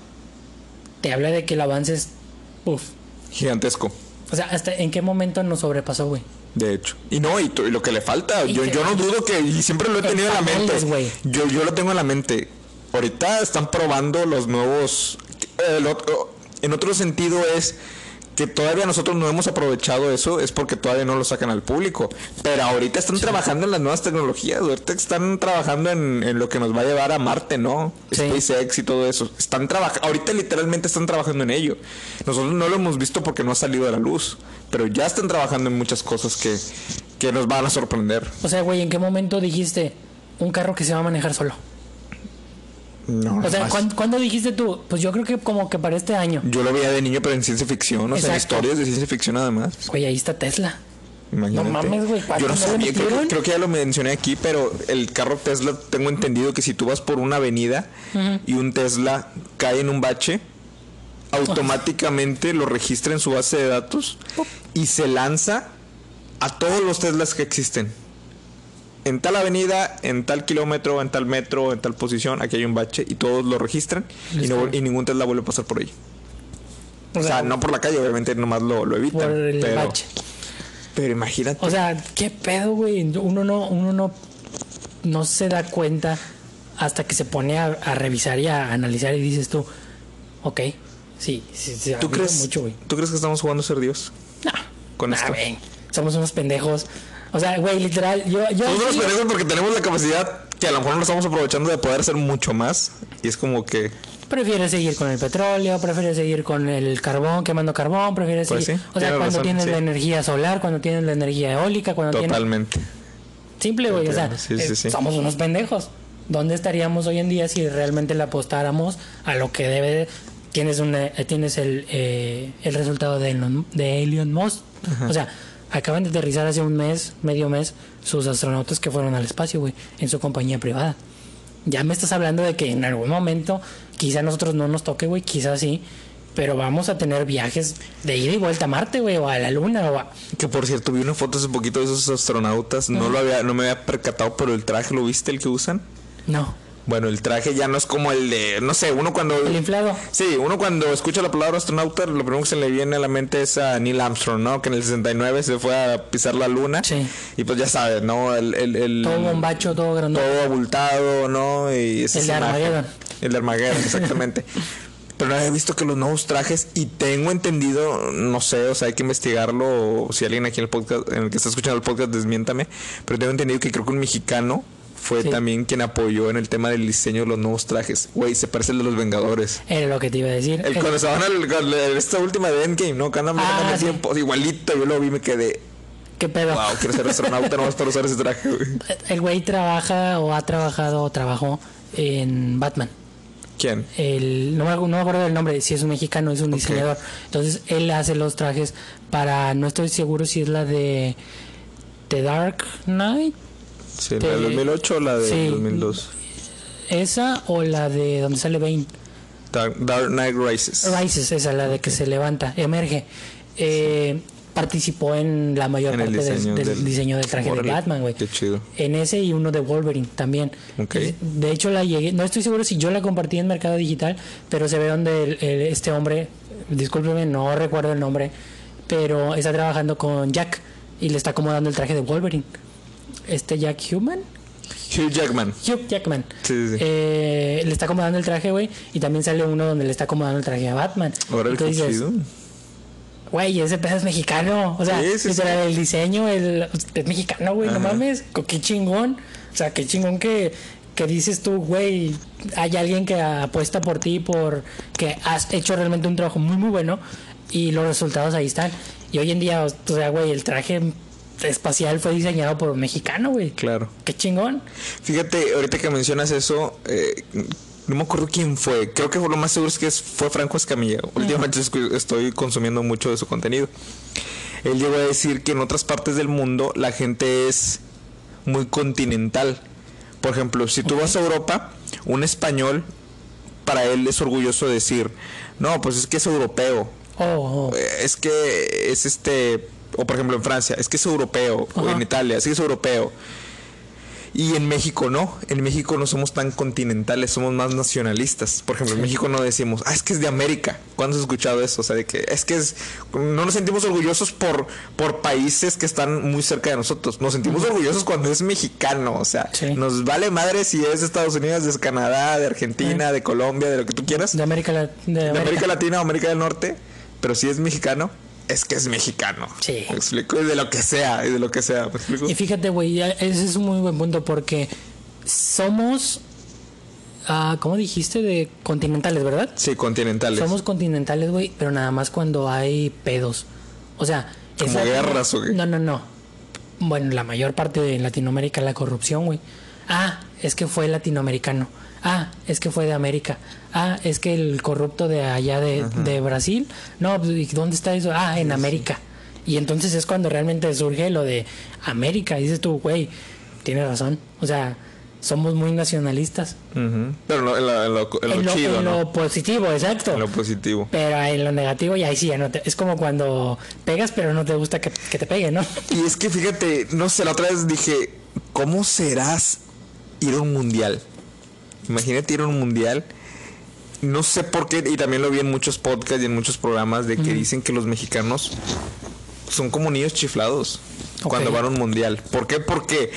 Speaker 1: te habla de que el avance es, uf,
Speaker 2: Gigantesco,
Speaker 1: o sea, hasta en qué momento nos sobrepasó, güey.
Speaker 2: de hecho. Y no, y, lo que le falta, yo, yo no dudo que, y siempre lo he
Speaker 1: En
Speaker 2: tenido en la mente. Yo, yo lo tengo en la mente. Ahorita están probando los nuevos. el otro- en otro sentido es que todavía nosotros no hemos aprovechado eso es porque todavía no lo sacan al público. Pero ahorita están trabajando en las nuevas tecnologías, ahorita están trabajando en, en lo que nos va a llevar a Marte, ¿no?
Speaker 1: Sí.
Speaker 2: SpaceX y todo eso. Están trabajando, ahorita literalmente están trabajando en ello. Nosotros no lo hemos visto porque no ha salido a la luz, pero ya están trabajando en muchas cosas que, que nos van a sorprender.
Speaker 1: O sea, güey, ¿en qué momento dijiste un carro que se va a manejar solo?
Speaker 2: No,
Speaker 1: O sea,
Speaker 2: más.
Speaker 1: ¿cuán- ¿cuándo, dijiste tú? Pues yo creo que como que para este año.
Speaker 2: Yo lo veía de niño, pero en ciencia ficción, o sea, en historias de ciencia ficción además.
Speaker 1: Güey, ahí está Tesla.
Speaker 2: Imagínate.
Speaker 1: No mames, güey, ¿cuánto
Speaker 2: Yo no sabía, creo que ya lo mencioné aquí, pero el carro Tesla, tengo entendido que si tú vas por una avenida y un Tesla cae en un bache, automáticamente lo registra en su base de datos y se lanza a todos los Teslas que existen. En tal avenida, en tal kilómetro, en tal metro, en tal posición, aquí hay un bache y todos lo registran y, no- y ningún Tesla vuelve a pasar por ahí. O sea, no por la calle, obviamente nomás lo, lo evitan.
Speaker 1: por el
Speaker 2: pero,
Speaker 1: bache.
Speaker 2: pero imagínate.
Speaker 1: O sea, ¿qué pedo, güey? Uno no, uno no, no se da cuenta hasta que se pone a, a revisar y a analizar y dices tú, ok, sí, sí, sí,
Speaker 2: ¿Tú crees,
Speaker 1: mucho, güey.
Speaker 2: ¿Tú crees que estamos jugando a ser Dios?
Speaker 1: No,
Speaker 2: Con
Speaker 1: nah,
Speaker 2: esto.
Speaker 1: güey, somos unos pendejos. O sea, güey, literal, yo, yo sí-
Speaker 2: pendejos porque tenemos la capacidad que a lo mejor no estamos aprovechando de poder hacer mucho más. Y es como que.
Speaker 1: prefieres seguir con el petróleo, prefieres seguir con el carbón, quemando carbón, prefieres
Speaker 2: Pues
Speaker 1: seguir,
Speaker 2: sí,
Speaker 1: o sea,
Speaker 2: tienes
Speaker 1: cuando
Speaker 2: razón,
Speaker 1: tienes
Speaker 2: sí.
Speaker 1: la energía solar, cuando tienes la energía eólica, cuando tienes
Speaker 2: Totalmente.
Speaker 1: Simple, güey. O sea, eh, somos unos pendejos. ¿Dónde estaríamos hoy en día si realmente le apostáramos a lo que debe? de- Tienes, una, eh, tienes el, eh, el resultado de Elon, de Elon Musk. O sea, acaban de aterrizar hace un mes, medio mes, sus astronautas que fueron al espacio, güey, en su compañía privada. Ya me estás hablando de que en algún momento, quizá a nosotros no nos toque, güey, quizás sí, pero vamos a tener viajes de ida y vuelta a Marte, güey, o a la Luna, o a...
Speaker 2: Que por cierto, vi una foto hace poquito de esos astronautas. No lo había, no me había percatado, pero el traje, ¿lo viste el que usan?
Speaker 1: No,
Speaker 2: Bueno, el traje ya no es como el de. No sé, uno cuando.
Speaker 1: el inflado.
Speaker 2: Sí, uno cuando escucha la palabra astronauta, lo primero que se le viene a la mente es a Neil Armstrong, ¿no? Que en el 69 se fue a pisar la luna.
Speaker 1: Sí.
Speaker 2: Y pues ya sabes, ¿no? El, el, el-
Speaker 1: Todo bombacho, todo grande.
Speaker 2: todo abultado, ¿no? Y
Speaker 1: El de. Armageddon.
Speaker 2: El de Armageddon, exactamente. [LAUGHS] Pero no había visto que los nuevos trajes, y tengo entendido, no sé, o sea, hay que investigarlo, o si alguien aquí en el podcast, en el que está escuchando el podcast, desmiéntame, pero tengo entendido que creo que un mexicano fue
Speaker 1: Sí.
Speaker 2: también quien apoyó en el tema del diseño de los nuevos trajes. Güey, se parece al de los Vengadores.
Speaker 1: Era lo que te iba a decir.
Speaker 2: El,
Speaker 1: El-
Speaker 2: cuando se van al, esta última de Endgame, ¿no? Que andan
Speaker 1: Ah, sí.
Speaker 2: tiempo, igualito, yo lo vi y me quedé,
Speaker 1: ¿Qué pedo?
Speaker 2: wow, quiero ser astronauta nomás para usar ese traje, güey. [LAUGHS]
Speaker 1: El güey trabaja o ha trabajado o trabajó en Batman.
Speaker 2: ¿Quién?
Speaker 1: El, no, me, acu- no me acuerdo del nombre, si es un mexicano, es un diseñador. Entonces él hace los trajes para, no estoy seguro si es la de The Dark Knight,
Speaker 2: Sí, la del 2008 o la del
Speaker 1: sí.
Speaker 2: 2002.
Speaker 1: esa o la de donde sale Bane.
Speaker 2: Dark, Dark Knight Rises.
Speaker 1: Rises, esa, la de que se levanta, emerge. Eh, participó en la mayor
Speaker 2: En
Speaker 1: parte del-
Speaker 2: diseño
Speaker 1: del,
Speaker 2: del-
Speaker 1: diseño del traje de Batman, güey.
Speaker 2: qué chido.
Speaker 1: En ese y uno de Wolverine también. De hecho, la llegué, no estoy seguro si yo la compartí en Mercado Digital, pero se ve donde el- el- este hombre, discúlpeme, no recuerdo el nombre, pero está trabajando con Jack y le está acomodando el traje de Wolverine. Este Jack Human,
Speaker 2: Hugh Jackman.
Speaker 1: Hugh Jackman.
Speaker 2: Sí, sí, sí.
Speaker 1: Eh, le está acomodando el traje, güey, y también sale uno donde le está acomodando el traje a Batman. Dices,
Speaker 2: chido.
Speaker 1: Güey, ese pedo es mexicano. O sea, literal, el diseño el, es mexicano, güey, no mames. Qué chingón. O sea, qué chingón que, que dices tú, güey, hay alguien que apuesta por ti, por que has hecho realmente un trabajo muy, muy bueno y los resultados ahí están. Y hoy en día, o sea, güey, el traje espacial fue diseñado por un mexicano, güey.
Speaker 2: Claro.
Speaker 1: Qué chingón.
Speaker 2: Fíjate, ahorita que mencionas eso, eh, no me acuerdo quién fue. Creo que lo más seguro es que fue Franco Escamilla. Últimamente escu- estoy consumiendo mucho de su contenido. Él llegó a decir que en otras partes del mundo la gente es muy continental. Por ejemplo, si tú vas a Europa, un español, para él es orgulloso decir, no, pues es que es europeo.
Speaker 1: Oh, oh.
Speaker 2: Eh, es que es este, o por ejemplo en Francia, es que es europeo, o
Speaker 1: Ajá.
Speaker 2: en Italia, es que es europeo. Y en México no, en México no somos tan continentales, somos más nacionalistas. Por ejemplo, en México no decimos, ah, es que es de América. ¿Cuándo has escuchado eso? O sea, de que es que es, no nos sentimos orgullosos por, por países que están muy cerca de nosotros. Nos sentimos orgullosos cuando es mexicano. O sea,
Speaker 1: Sí.
Speaker 2: nos vale madre si es de Estados Unidos, de Canadá, de Argentina, de Colombia, de lo que tú quieras
Speaker 1: De América, La- de
Speaker 2: de
Speaker 1: América.
Speaker 2: América Latina o América del Norte, pero si es mexicano, es que es mexicano.
Speaker 1: Sí.
Speaker 2: ¿Me explico? Y de lo que sea, y de lo que sea. ¿Me explico?
Speaker 1: Y fíjate, güey, ese es un muy buen punto porque somos, ah, ¿cómo dijiste? De continentales, ¿verdad?
Speaker 2: Sí, continentales.
Speaker 1: Somos continentales, güey, pero nada más cuando hay pedos. O sea,
Speaker 2: ¿Como
Speaker 1: esa-
Speaker 2: guerras o qué?
Speaker 1: No, no, no. Bueno, la mayor parte de Latinoamérica la corrupción, güey. Ah, es que fue latinoamericano. Ah, es que fue de América. Ah, es que el corrupto de allá de, de Brasil. No, pues, ¿y ¿dónde está eso? Ah, en América. Y entonces es cuando realmente surge lo de América. Y dices tú, güey, tienes razón. O sea, somos muy nacionalistas.
Speaker 2: Pero no, en lo, en lo- en lo
Speaker 1: en lo,
Speaker 2: chido,
Speaker 1: en
Speaker 2: ¿no?
Speaker 1: lo positivo, exacto.
Speaker 2: En lo positivo.
Speaker 1: Pero en lo negativo, y ahí sí, ya no te- es como cuando pegas, pero no te gusta que, que te pegue, ¿no?
Speaker 2: Y es que fíjate, no sé, la otra vez dije, ¿cómo serás ir a un mundial? Imagínate ir a un mundial. No sé por qué, y también lo vi en muchos podcasts y en muchos programas de que dicen que los mexicanos son como niños chiflados cuando van a un mundial. ¿Por qué? Porque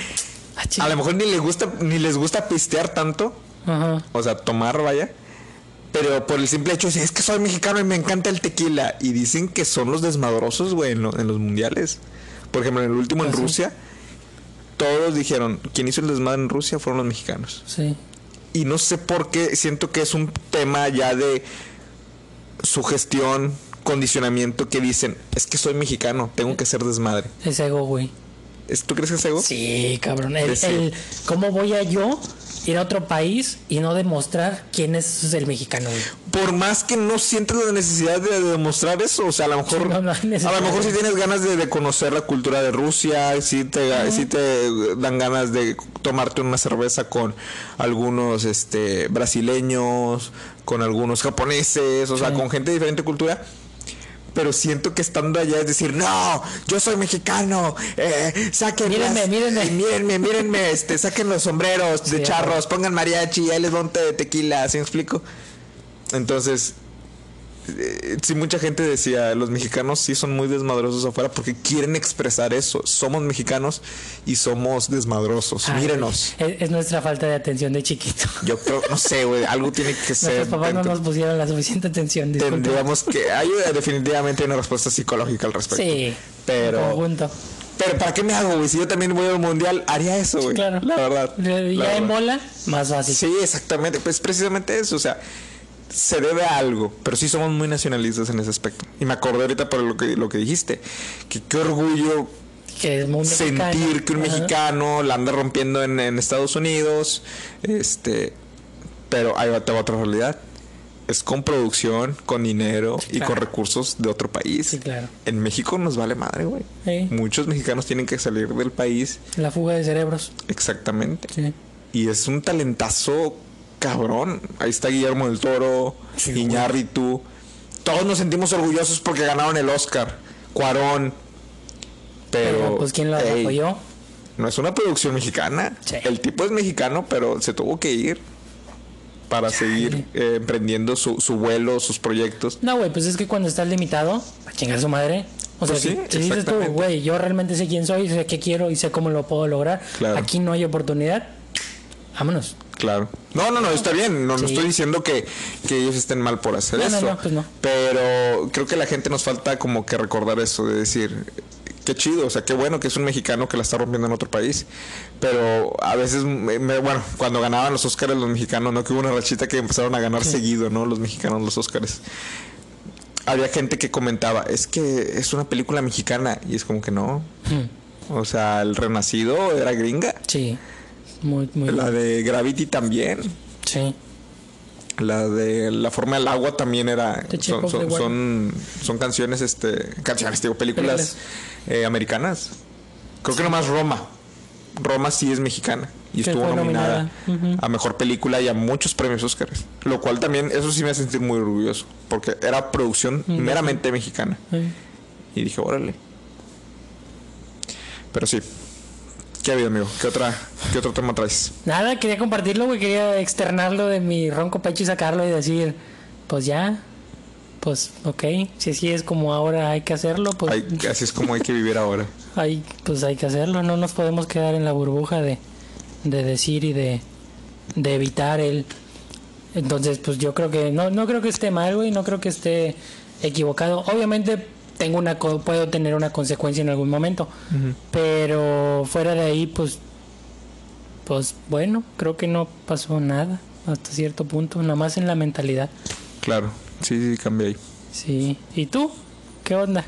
Speaker 1: Ah,
Speaker 2: a lo mejor ni les gusta ni les gusta pistear tanto,
Speaker 1: Ajá.
Speaker 2: o sea, tomar, vaya. Pero por el simple hecho es que soy mexicano y me encanta el tequila. Y dicen que son los desmadrosos, güey, en, lo- en los mundiales. Por ejemplo, en el último en
Speaker 1: Ah.
Speaker 2: Rusia, todos dijeron, quien hizo el desmadre en Rusia fueron los mexicanos.
Speaker 1: Sí.
Speaker 2: Y no sé por qué, siento que es un tema ya de sugestión, condicionamiento, que dicen, es que soy mexicano, tengo que ser desmadre.
Speaker 1: Es ego, güey.
Speaker 2: ¿Es- ¿Tú crees que es ego?
Speaker 1: Sí, cabrón. El, el- ¿Cómo voy a yo ir a otro país y no demostrar quién es el mexicano, güey?
Speaker 2: por más que no sientas la necesidad de, de demostrar eso, o sea, a lo mejor,
Speaker 1: No, no hay
Speaker 2: a lo mejor si tienes ganas de, de conocer la cultura de Rusia, si te, si te dan ganas de tomarte una cerveza con algunos este brasileños, con algunos japoneses, o sea, con gente de diferente cultura. Pero siento que estando allá es decir, no, yo soy mexicano, eh, saquen
Speaker 1: Mírenme,
Speaker 2: las-
Speaker 1: mírenme.
Speaker 2: mírenme, mírenme, este, saquen los sombreros de
Speaker 1: Sí,
Speaker 2: charros, pongan mariachi, ahí les va un té de tequila, ¿sí me explico? Entonces, eh, sí, mucha gente decía, los mexicanos sí son muy desmadrosos afuera porque quieren expresar eso. Somos mexicanos y somos desmadrosos.
Speaker 1: Ay,
Speaker 2: Mírenos.
Speaker 1: Es, es nuestra falta de atención de chiquito.
Speaker 2: Yo creo, no sé, güey, algo tiene que ser.
Speaker 1: Nuestros papás no nos pusieron la suficiente atención. disculpa.
Speaker 2: Tendríamos que. Hay eh, definitivamente una respuesta psicológica al respecto.
Speaker 1: Sí.
Speaker 2: Pero-
Speaker 1: conjunto.
Speaker 2: Pero ¿para qué me hago, güey? Si yo también voy al mundial, haría eso, güey.
Speaker 1: Claro.
Speaker 2: La verdad.
Speaker 1: Ya
Speaker 2: la
Speaker 1: en
Speaker 2: verdad.
Speaker 1: bola, más fácil.
Speaker 2: Sí, exactamente. Pues precisamente eso. O sea, se debe a algo. Pero sí somos muy nacionalistas en ese aspecto. Y me acordé ahorita por lo que, lo que dijiste. Que qué orgullo
Speaker 1: Que es muy mexicano.
Speaker 2: sentir que un
Speaker 1: Ajá.
Speaker 2: mexicano la anda rompiendo en, en Estados Unidos. Este. Pero ahí va, te va otra realidad. Es con producción, con dinero y
Speaker 1: claro.
Speaker 2: con recursos de otro país.
Speaker 1: Sí, claro.
Speaker 2: En México nos vale madre, güey.
Speaker 1: Sí.
Speaker 2: Muchos mexicanos tienen que salir del país.
Speaker 1: La fuga de cerebros.
Speaker 2: Exactamente.
Speaker 1: Sí.
Speaker 2: Y es un talentazo cabrón. Ahí está Guillermo del Toro,
Speaker 1: Sí.
Speaker 2: Iñárritu. Todos nos sentimos orgullosos porque ganaron el Oscar. Cuarón. Pero,
Speaker 1: Pero, pues, ¿quién lo
Speaker 2: ey,
Speaker 1: apoyó?
Speaker 2: No es una producción mexicana.
Speaker 1: Sí.
Speaker 2: El tipo es mexicano, pero se tuvo que ir para seguir eh, emprendiendo su, su vuelo, sus proyectos.
Speaker 1: No, güey, pues es que cuando estás limitado, a chingar su madre. O sea,
Speaker 2: Pues sí,
Speaker 1: si, si dices tú, güey, yo realmente sé quién soy, sé qué quiero y sé cómo lo puedo lograr.
Speaker 2: Claro.
Speaker 1: Aquí no hay oportunidad. Vámonos.
Speaker 2: Claro. No, no, no, está bien. No, no estoy diciendo que, que ellos estén mal por hacer
Speaker 1: No, no,
Speaker 2: eso.
Speaker 1: no, pues no.
Speaker 2: Pero creo que la gente nos falta como que recordar eso, de decir, qué chido, o sea, qué bueno que es un mexicano que la está rompiendo en otro país. Pero a veces, me- me- bueno, cuando ganaban los Óscares los mexicanos, ¿no? Que hubo una rachita que empezaron a ganar seguido, ¿no? Los mexicanos los Óscares. Había gente que comentaba, es que es una película mexicana. Y es como que no.
Speaker 1: Hmm.
Speaker 2: O sea, el Renacido era gringa.
Speaker 1: Sí. Muy, muy.
Speaker 2: La de Gravity también.
Speaker 1: Sí.
Speaker 2: La de La forma del agua también era. Son, son, son, son canciones, este. Canciones, digo, películas eh, americanas. Creo que nomás Roma. Roma sí es mexicana. Y estuvo nominada, a mejor película y a muchos premios Óscares. Lo cual también, eso sí me hace sentir muy orgulloso. Porque era producción meramente mexicana. Y dije, órale. Pero sí. ¿Qué ha habido, amigo? ¿Qué, otra, ¿Qué otro tema traes?
Speaker 1: Nada, quería compartirlo, güey. Quería externarlo de mi ronco pecho y sacarlo y decir, pues ya. Pues, ok. Si así es como ahora hay que hacerlo, pues
Speaker 2: así es como hay que vivir ahora. [LAUGHS]
Speaker 1: hay, pues hay que hacerlo. No nos podemos quedar en la burbuja de, de decir y de, de evitar el. Entonces, pues yo creo que no, no creo que esté mal, güey. No creo que esté equivocado. Obviamente tengo una puedo tener una consecuencia en algún momento. Pero fuera de ahí, pues, pues bueno, creo que no pasó nada hasta cierto punto, nada más en la mentalidad.
Speaker 2: Claro, sí, sí, cambié ahí.
Speaker 1: Sí. ¿Y tú? ¿Qué onda?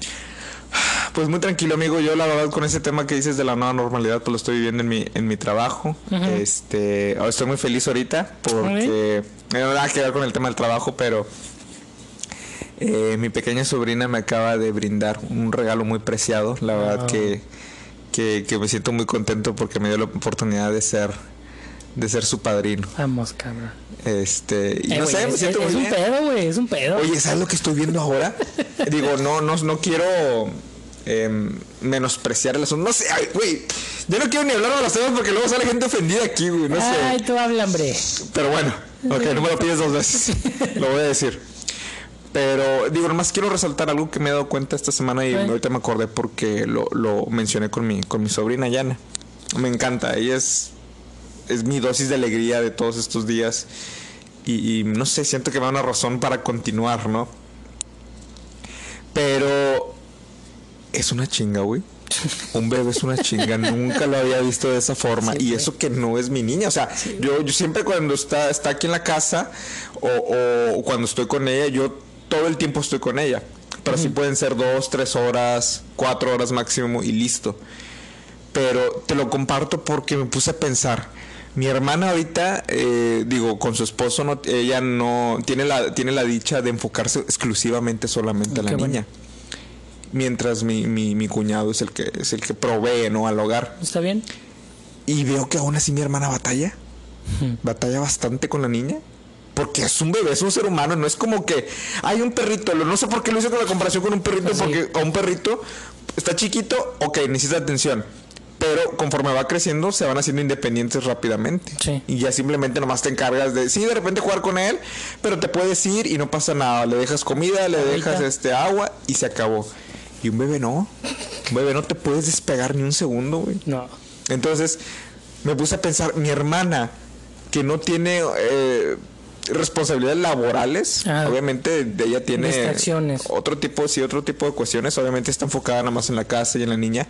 Speaker 2: Pues muy tranquilo, amigo. Yo la verdad con ese tema que dices de la nueva normalidad, pues lo estoy viviendo en mi, en mi trabajo. Este, estoy muy feliz ahorita porque no tiene nada que ver con el tema del trabajo, pero eh, mi pequeña sobrina me acaba de brindar un regalo muy preciado. La verdad
Speaker 1: Ah.
Speaker 2: que, que, que me siento muy contento porque me dio la oportunidad de ser de ser su padrino.
Speaker 1: Vamos, cabrón.
Speaker 2: Este, y
Speaker 1: Eh,
Speaker 2: no
Speaker 1: güey,
Speaker 2: sé, me
Speaker 1: es,
Speaker 2: siento
Speaker 1: es
Speaker 2: muy
Speaker 1: un
Speaker 2: bien.
Speaker 1: pedo, güey, es un pedo.
Speaker 2: Oye, ¿sabes lo que estoy viendo ahora? [LAUGHS] Digo, no, no, no quiero em, menospreciar el asunto. No sé, ay, güey. Yo no quiero ni hablar de los temas porque luego sale gente ofendida aquí, güey. No
Speaker 1: Ay,
Speaker 2: sé.
Speaker 1: tú habla, hombre.
Speaker 2: Pero bueno, ok, no me lo pides dos veces. [LAUGHS] Lo voy a decir. Pero digo, nomás quiero resaltar algo que me he dado cuenta esta semana y
Speaker 1: Sí.
Speaker 2: ahorita me acordé porque lo, lo mencioné con mi, con mi sobrina Yana. Me encanta, ella es, es mi dosis de alegría de todos estos días. Y, y no sé, siento que me da una razón para continuar, ¿no? Pero es una chinga, güey. [LAUGHS] Un bebé es una chinga, nunca lo había visto de esa forma. Y eso que no es mi niña. O sea, yo, yo siempre cuando está, está aquí en la casa o, o cuando estoy con ella, yo todo el tiempo estoy con ella. Pero sí pueden ser dos, tres horas, cuatro horas máximo y listo. Pero te lo comparto porque me puse a pensar. Mi hermana ahorita, eh, digo, con su esposo, no, ella no tiene la, tiene la dicha de enfocarse exclusivamente solamente a la
Speaker 1: bueno.
Speaker 2: niña. Mientras mi, mi, mi cuñado es el que es el que provee ¿no? al hogar.
Speaker 1: ¿Está bien?
Speaker 2: Y veo que aún así mi hermana batalla. Batalla bastante con la niña. Porque es un bebé, es un ser humano. No es como que hay un perrito. No sé por qué lo hice con la comparación con un perrito. Porque a un perrito está chiquito, ok, necesita atención. Pero conforme va creciendo, se van haciendo independientes rápidamente.
Speaker 1: Sí.
Speaker 2: Y ya simplemente nomás te encargas de, sí, de repente jugar con él, pero te puedes ir y no pasa nada. Le dejas comida, le
Speaker 1: Ahorita.
Speaker 2: dejas este agua y se acabó. Y un bebé no. Un bebé no te puedes despegar ni un segundo, güey.
Speaker 1: No.
Speaker 2: Entonces me puse a pensar, mi hermana, que no tiene eh, responsabilidades laborales,
Speaker 1: Ah.
Speaker 2: obviamente de ella tiene otro tipo, sí, otro tipo de cuestiones, obviamente está enfocada nada más en la casa y en la niña,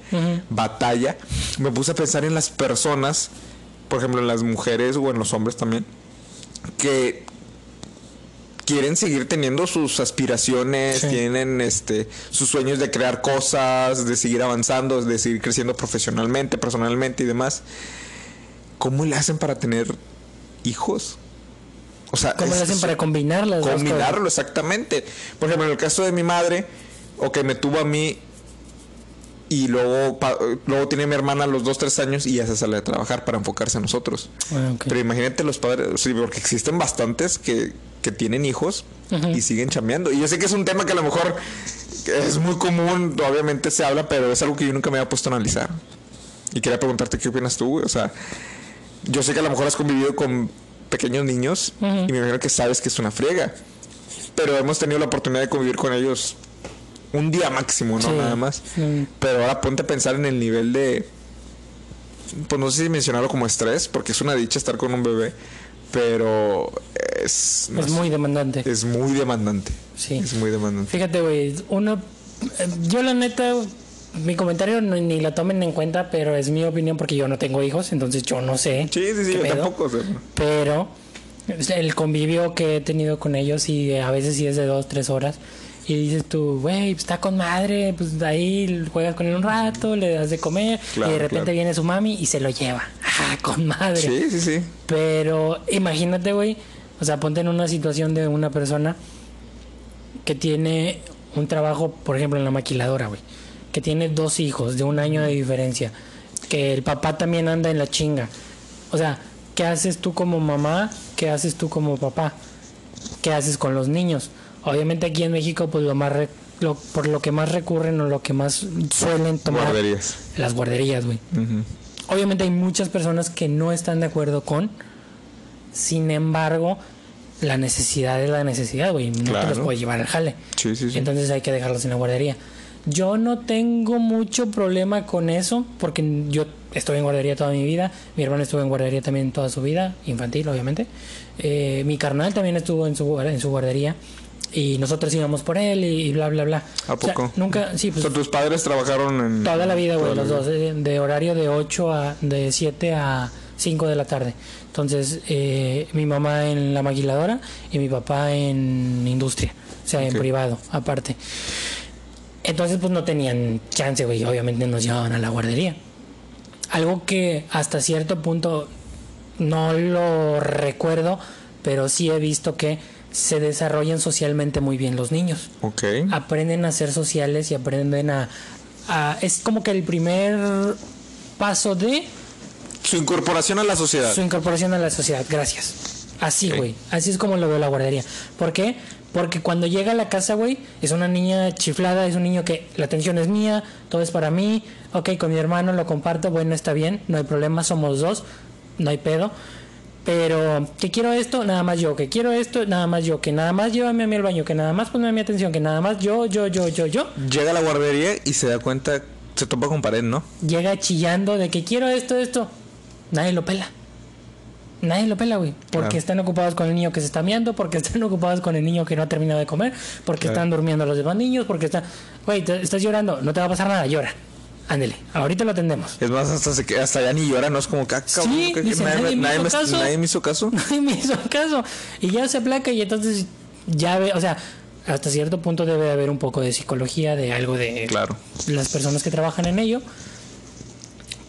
Speaker 2: batalla. Me puse a pensar en las personas, por ejemplo, en las mujeres o en los hombres también, que quieren seguir teniendo sus aspiraciones,
Speaker 1: Sí.
Speaker 2: tienen este sus sueños de crear cosas, de seguir avanzando, de seguir creciendo profesionalmente, personalmente y demás. ¿Cómo le hacen para tener hijos? O sea,
Speaker 1: ¿Cómo
Speaker 2: es-
Speaker 1: hacen para combinar las dos cosas?
Speaker 2: combinarlo exactamente. Por ejemplo, en el caso de mi madre, o que me tuvo a mí y luego pa- luego tiene mi hermana a los dos tres años y ya se sale a trabajar para enfocarse en nosotros.
Speaker 1: Ah.
Speaker 2: Pero imagínate los padres, sí, porque existen bastantes que, que tienen hijos y siguen chambeando. Y yo sé que es un tema que a lo mejor es muy común, obviamente se habla, pero es algo que yo nunca me había puesto a analizar. Y quería preguntarte qué opinas tú, güey. O sea, yo sé que a lo mejor has convivido con pequeños niños y me imagino que sabes que es una friega. Pero hemos tenido la oportunidad de convivir con ellos un día máximo, ¿no?
Speaker 1: Sí.
Speaker 2: Nada más. Pero ahora ponte a pensar en el nivel de. Pues no sé si mencionarlo como estrés, porque es una dicha estar con un bebé. Pero es. no
Speaker 1: Es
Speaker 2: sé,
Speaker 1: muy demandante.
Speaker 2: es muy demandante.
Speaker 1: Sí.
Speaker 2: Es muy demandante.
Speaker 1: Fíjate, güey, uno... eh, Yo la neta, mi comentario no- ni lo tomen en cuenta, pero es mi opinión porque yo no tengo hijos, entonces yo no sé.
Speaker 2: Sí, sí, sí, yo
Speaker 1: pedo.
Speaker 2: tampoco. sea,
Speaker 1: Pero el convivio que he tenido con ellos y a veces sí es de dos, tres horas. Y dices tú, güey, pues, está con madre, pues ahí juegas con él un rato, le das de comer
Speaker 2: Claro,
Speaker 1: y de repente
Speaker 2: claro.
Speaker 1: viene su mami y se lo lleva. [LAUGHS] Ah, con madre.
Speaker 2: Sí, sí, sí.
Speaker 1: Pero imagínate, güey, o sea, ponte en una situación de una persona que tiene un trabajo, por ejemplo, en la maquiladora, güey, que tiene dos hijos de un año de diferencia, que el papá también anda en la chinga. O sea, ¿qué haces tú como mamá? ¿Qué haces tú como papá? ¿Qué haces con los niños? Obviamente aquí en México, pues lo más re- lo- por lo que más recurren o lo que más suelen tomar
Speaker 2: Guarderías.
Speaker 1: las guarderías, güey. Obviamente hay muchas personas que no están de acuerdo con. Sin embargo, la necesidad es la necesidad, güey. No te
Speaker 2: Claro.
Speaker 1: los puede llevar al jale.
Speaker 2: Sí, sí, sí.
Speaker 1: Entonces hay que dejarlos en la guardería. Yo no tengo mucho problema con eso, porque yo estuve en guardería toda mi vida. Mi hermano estuvo en guardería también toda su vida, infantil, obviamente. Eh, mi carnal también estuvo en su, en su guardería. y nosotros íbamos por él y, bla, bla, bla.
Speaker 2: ¿A
Speaker 1: O sea,
Speaker 2: poco?
Speaker 1: nunca, sí, pues
Speaker 2: O sea, tus padres trabajaron en...
Speaker 1: toda la vida, güey, los
Speaker 2: vida.
Speaker 1: dos, eh, de horario de 8 a, de 7 a 5 de la tarde. Entonces, eh, mi mamá en la maquiladora y mi papá en industria, o sea, en privado, aparte. Entonces, pues no tenían chance, güey, obviamente nos llevaban a la guardería. Algo que hasta cierto punto no lo recuerdo, pero sí he visto que se desarrollan socialmente muy bien los niños.
Speaker 2: Ok.
Speaker 1: Aprenden a ser sociales y aprenden a, a- es como que el primer paso de
Speaker 2: Su incorporación a la sociedad.
Speaker 1: su incorporación a la sociedad. Gracias. Así, güey. Así es como lo veo la guardería. ¿Por qué? Porque cuando llega a la casa, güey, es una niña chiflada, es un niño que la atención es mía, todo es para mí. Ok, con mi hermano lo comparto, bueno, está bien, no hay problema, somos dos, no hay pedo. Pero que quiero esto, nada más yo, que quiero esto, nada más yo, que nada más llévame a mí al baño, que nada más ponme mi atención, que nada más yo, yo, yo, yo, yo.
Speaker 2: Llega a la guardería y se da cuenta, se topa con pared, ¿no?
Speaker 1: llega chillando de que quiero esto, esto. Nadie lo pela. Nadie lo pela, güey. Porque
Speaker 2: Claro.
Speaker 1: están ocupados con el niño que se está miando, porque están [LAUGHS] ocupados con el niño que no ha terminado de comer, porque
Speaker 2: Claro.
Speaker 1: están durmiendo los demás niños, porque están... Güey, estás llorando, no te va a pasar nada, llora. Ándele, ahorita lo atendemos.
Speaker 2: Es más, hasta, se, que- hasta ya ni llora, ¿no? Es como que, ah,
Speaker 1: Sí,
Speaker 2: que- nadie,
Speaker 1: nadie me
Speaker 2: nadie
Speaker 1: hizo
Speaker 2: me,
Speaker 1: caso.
Speaker 2: nadie me hizo caso. [LAUGHS]
Speaker 1: Nadie me hizo caso. Y ya se aplaca y entonces ya ve, o sea, hasta cierto punto debe haber un poco de psicología, de algo de
Speaker 2: Claro.
Speaker 1: las personas que trabajan en ello.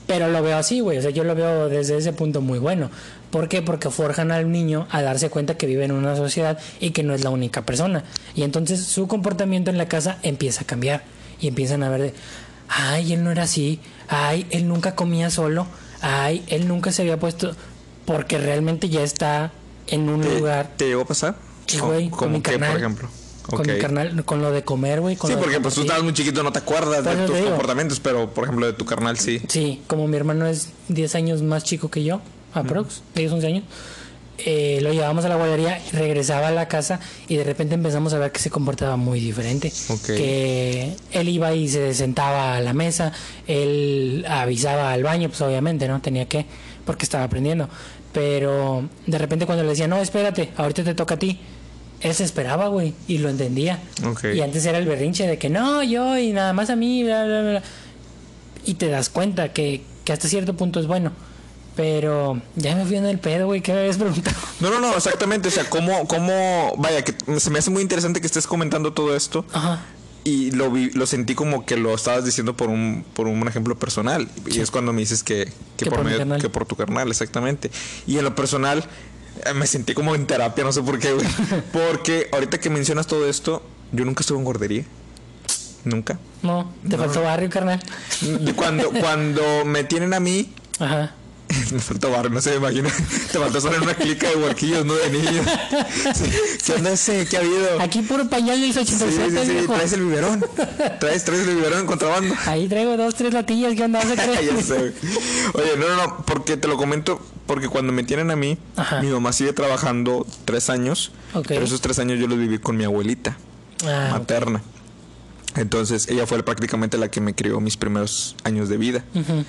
Speaker 1: Pero lo veo así, güey. O sea, yo lo veo desde ese punto muy bueno. ¿Por qué? Porque forjan al niño a darse cuenta que vive en una sociedad y que no es la única persona. Y entonces su comportamiento en la casa empieza a cambiar. Y empiezan a ver de, ay, él no era así. Ay, él nunca comía solo. Ay, él nunca se había puesto. Porque realmente ya está en un
Speaker 2: ¿Te,
Speaker 1: lugar.
Speaker 2: te llegó a pasar?
Speaker 1: Sí,
Speaker 2: ¿Cómo-
Speaker 1: güey, con mi
Speaker 2: qué,
Speaker 1: carnal.
Speaker 2: por ejemplo?
Speaker 1: Con mi carnal, con lo de comer, güey. con
Speaker 2: Sí, porque pues tú estabas muy chiquito, no te acuerdas de tus comportamientos, pero por ejemplo de tu carnal sí.
Speaker 1: Sí, como mi hermano es 10 años más chico que yo, aprox, 10, 11 años, eh, lo llevábamos a la guardería, regresaba a la casa y de repente empezamos a ver que se comportaba muy diferente. Que él iba y se sentaba a la mesa, él avisaba al baño, pues obviamente, ¿no? Tenía que, porque estaba aprendiendo. Pero de repente cuando le decía, no, espérate, ahorita te toca a ti. Él se esperaba, güey, y lo entendía. Y antes era el berrinche de que no, yo y nada más a mí, bla, bla, bla. Y te das cuenta que, que hasta cierto punto es bueno. Pero ya me fui en el pedo, güey, ¿qué me habías preguntado? [LAUGHS]
Speaker 2: No, no, no, exactamente. O sea, cómo, cómo, vaya, que se me hace muy interesante que estés comentando todo esto.
Speaker 1: Ajá.
Speaker 2: Y lo vi, lo sentí como que lo estabas diciendo por un, por un ejemplo personal. Y es cuando me dices que, que, por,
Speaker 1: por mi
Speaker 2: medio-
Speaker 1: carnal.
Speaker 2: que por tu carnal, exactamente. Y en lo personal, eh, me sentí como en terapia, no sé por qué, güey. [LAUGHS] Porque ahorita que mencionas todo esto, yo nunca estuve en guardería. Nunca.
Speaker 1: No, te faltó barrio, carnal.
Speaker 2: Cuando, cuando [LAUGHS] me tienen a mí,
Speaker 1: Ajá. [LAUGHS]
Speaker 2: barrio, no se me imagina. [LAUGHS] Te faltó estar en una clica de huerquillos, ¿no? De niños. [LAUGHS] Sí. ¿Qué onda ese? ¿Qué ha habido?
Speaker 1: Aquí puro pañal
Speaker 2: Sí,
Speaker 1: 87,
Speaker 2: sí, sí,
Speaker 1: viejo.
Speaker 2: traes el biberón. Traes, traes el biberón en contrabando.
Speaker 1: Ahí traigo dos, tres latillas, ¿qué onda?
Speaker 2: Ya sé. Oye, no, no, no, porque te lo comento, porque cuando me tienen a mí,
Speaker 1: Ajá.
Speaker 2: mi mamá sigue trabajando tres años, pero esos tres años yo los viví con mi abuelita
Speaker 1: Ah,
Speaker 2: materna. Entonces, ella fue prácticamente la que me crió mis primeros años de vida.
Speaker 1: Ujú.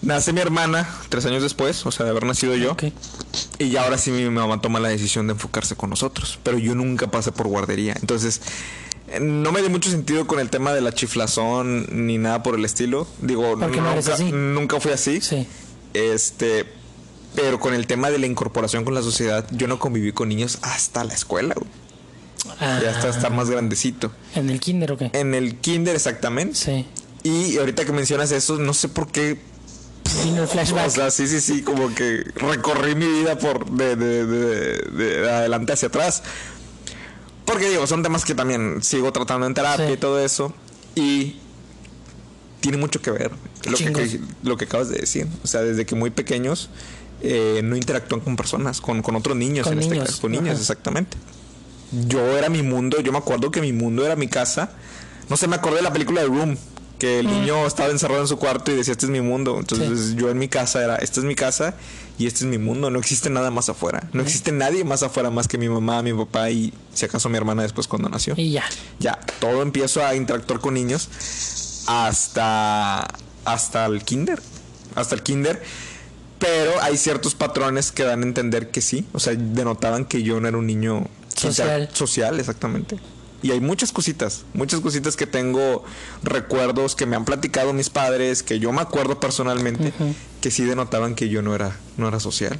Speaker 2: Nace mi hermana tres años después, o sea, de haber nacido yo.
Speaker 1: Ok.
Speaker 2: Y ya ahora sí mi mamá toma la decisión de enfocarse con nosotros. Pero yo nunca pasé por guardería. Entonces, eh, no me dio mucho sentido con el tema de la chiflazón ni nada por el estilo. Digo,
Speaker 1: Porque no
Speaker 2: nunca,
Speaker 1: así.
Speaker 2: nunca fui así.
Speaker 1: Sí.
Speaker 2: Este, pero con el tema de la incorporación con la sociedad, yo no conviví con niños hasta la escuela, güey.
Speaker 1: Ah,
Speaker 2: Ya hasta estar más grandecito.
Speaker 1: ¿En el kinder o qué?
Speaker 2: En el kinder exactamente.
Speaker 1: Sí.
Speaker 2: Y ahorita que mencionas eso, no sé por qué
Speaker 1: Flashback.
Speaker 2: o sea, sí, sí, sí, como que recorrí mi vida por de, de, de- de adelante hacia atrás. Porque digo, son temas que también sigo tratando en terapia
Speaker 1: Sí.
Speaker 2: y todo eso. Y tiene mucho que ver lo que, lo que acabas de decir. O sea, desde que muy pequeños eh, no interactúan con personas, con, con otros niños,
Speaker 1: Con
Speaker 2: en este
Speaker 1: niños,
Speaker 2: caso, con niños,
Speaker 1: ajá.
Speaker 2: exactamente. Yo era mi mundo, yo me acuerdo que mi mundo era mi casa. No sé, me acordé de la película de Room, que el niño estaba encerrado en su cuarto y decía, este es mi mundo. Entonces yo en mi casa era, esta es mi casa y este es mi mundo. No existe nada más afuera. No existe nadie más afuera más que mi mamá, mi papá y si acaso mi hermana después cuando nació.
Speaker 1: Y ya.
Speaker 2: Ya, todo empiezo a interactuar con niños hasta, hasta el kinder. Hasta el kinder. Pero hay ciertos patrones que dan a entender que sí. O sea, denotaban que yo no era un niño
Speaker 1: Social.
Speaker 2: social, exactamente. Y hay muchas cositas, muchas cositas que tengo recuerdos que me han platicado mis padres, que yo me acuerdo personalmente, que sí denotaban que yo no era, no era social.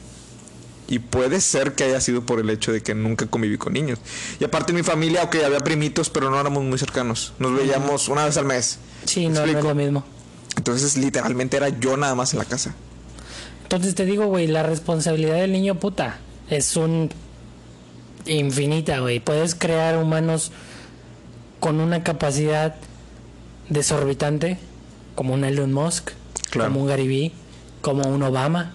Speaker 2: Y puede ser que haya sido por el hecho de que nunca conviví con niños. Y aparte en mi familia, ok, había primitos, pero no éramos muy cercanos. Nos veíamos una vez al mes.
Speaker 1: Sí,
Speaker 2: ¿Me
Speaker 1: no, no es lo mismo.
Speaker 2: Entonces literalmente era yo nada más en la casa.
Speaker 1: Entonces te digo, güey, la responsabilidad del niño puta es un infinita, güey. Puedes crear humanos con una capacidad desorbitante, como un Elon Musk,
Speaker 2: Claro.
Speaker 1: como un Gary como un Obama,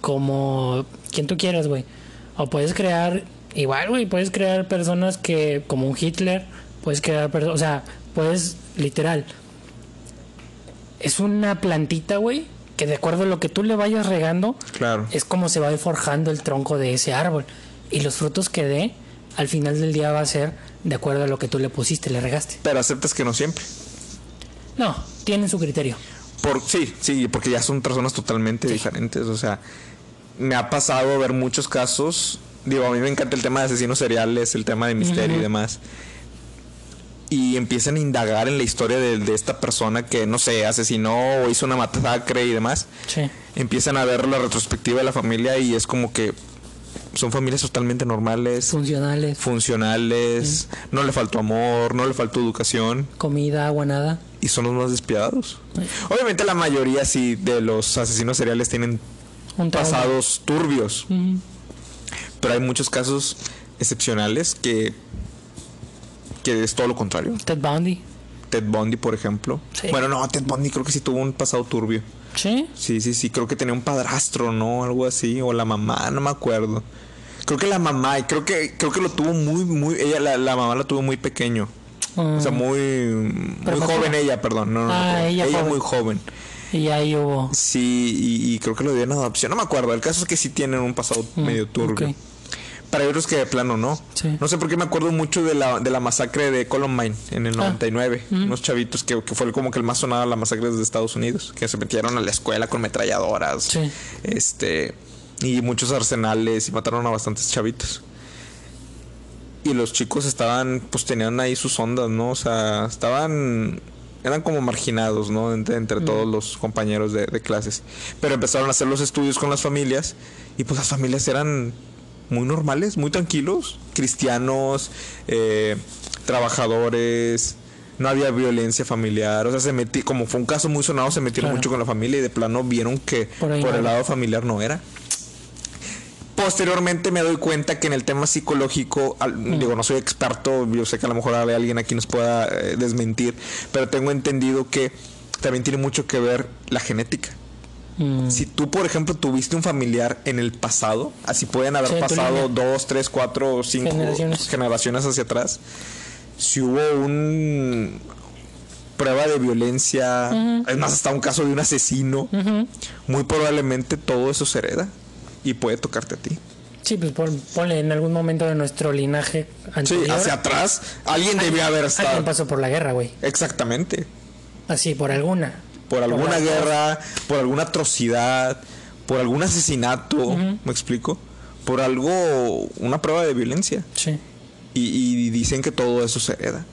Speaker 1: como quien tú quieras, güey. O puedes crear, igual, güey, puedes crear personas que, como un Hitler, puedes crear personas, o sea, puedes, literal, es una plantita, güey, que de acuerdo a lo que tú le vayas regando,
Speaker 2: Claro.
Speaker 1: es como se va forjando el tronco de ese árbol. Y los frutos que dé, al final del día va a ser de acuerdo a lo que tú le pusiste, le regaste.
Speaker 2: Pero aceptas que no siempre.
Speaker 1: No, tienen su criterio.
Speaker 2: Por, sí, sí, porque ya son personas totalmente diferentes. O sea, me ha pasado ver muchos casos. Digo, a mí me encanta el tema de asesinos seriales, el tema de misterio y demás. Y empiezan a indagar en la historia de, de esta persona que, no sé, asesinó o hizo una masacre y demás.
Speaker 1: Sí.
Speaker 2: Empiezan a ver la retrospectiva de la familia y es como que son familias totalmente normales,
Speaker 1: Funcionales,
Speaker 2: funcionales, no le faltó amor, no le faltó educación
Speaker 1: comida, agua, nada.
Speaker 2: y son los más despiadados. Obviamente la mayoría sí de los asesinos seriales tienen
Speaker 1: Un
Speaker 2: pasados turbios, pero hay muchos casos excepcionales que que es todo lo contrario.
Speaker 1: Ted Bundy.
Speaker 2: Ted Bundy, por ejemplo.
Speaker 1: Sí.
Speaker 2: Bueno, no, Ted Bundy creo que sí tuvo un pasado turbio.
Speaker 1: Sí.
Speaker 2: Sí, sí, sí, creo que tenía un padrastro, ¿no? Algo así o la mamá, no me acuerdo. Creo que la mamá, y creo que creo que lo tuvo muy muy ella la, la mamá la tuvo muy pequeño. O sea,
Speaker 1: Mm.
Speaker 2: muy muy joven ella, perdón, no, no,
Speaker 1: Ah,
Speaker 2: no,
Speaker 1: ella joven.
Speaker 2: muy joven.
Speaker 1: Y ahí hubo.
Speaker 2: Sí, y, y creo que lo dieron adopción. No me acuerdo. El caso es que sí tienen un pasado
Speaker 1: Mm,
Speaker 2: medio turbio.
Speaker 1: Ok.
Speaker 2: Para otros que de plano no.
Speaker 1: Sí.
Speaker 2: No sé por qué me acuerdo mucho de la, de la masacre de Columbine en el
Speaker 1: Ah.
Speaker 2: 99. Unos chavitos que, que fue como que el más sonado la masacre de Estados Unidos. Que se metieron a la escuela con metralladoras.
Speaker 1: Sí.
Speaker 2: Este. Y muchos arsenales y mataron a bastantes chavitos. Y los chicos estaban, pues tenían ahí sus ondas, ¿no? O sea, estaban, eran como marginados, ¿no? Entre, entre todos los compañeros de, de clases. Pero empezaron a hacer los estudios con las familias y pues las familias eran muy normales, muy tranquilos, cristianos, eh, trabajadores, no había violencia familiar, o sea, se metí, como fue un caso muy sonado, se metieron
Speaker 1: Claro.
Speaker 2: mucho con la familia y de plano vieron que
Speaker 1: Por
Speaker 2: el lado familiar no era. Posteriormente me doy cuenta que en el tema psicológico, al- digo, no soy experto, yo sé que a lo mejor hay alguien aquí nos pueda eh, desmentir, pero tengo entendido que también tiene mucho que ver la genética.
Speaker 1: Mm,
Speaker 2: Si tú, por ejemplo, tuviste un familiar en el pasado, así pueden haber
Speaker 1: Sí,
Speaker 2: pasado dos, tres, cuatro, cinco
Speaker 1: Generaciones.
Speaker 2: generaciones hacia atrás, si hubo un prueba de violencia, es más, hasta un caso de un asesino, muy probablemente todo eso se hereda y puede tocarte a ti.
Speaker 1: Sí, pues pon- ponle en algún momento de nuestro linaje
Speaker 2: Sí,
Speaker 1: anterior.
Speaker 2: hacia atrás, alguien debió haber
Speaker 1: Alguien
Speaker 2: estado.
Speaker 1: pasó por la guerra, güey.
Speaker 2: Exactamente.
Speaker 1: Así, por alguna.
Speaker 2: Por alguna guerra, por alguna atrocidad, por algún asesinato, ¿me explico? Por algo, una prueba de violencia.
Speaker 1: Sí.
Speaker 2: Y, y dicen que todo eso se hereda.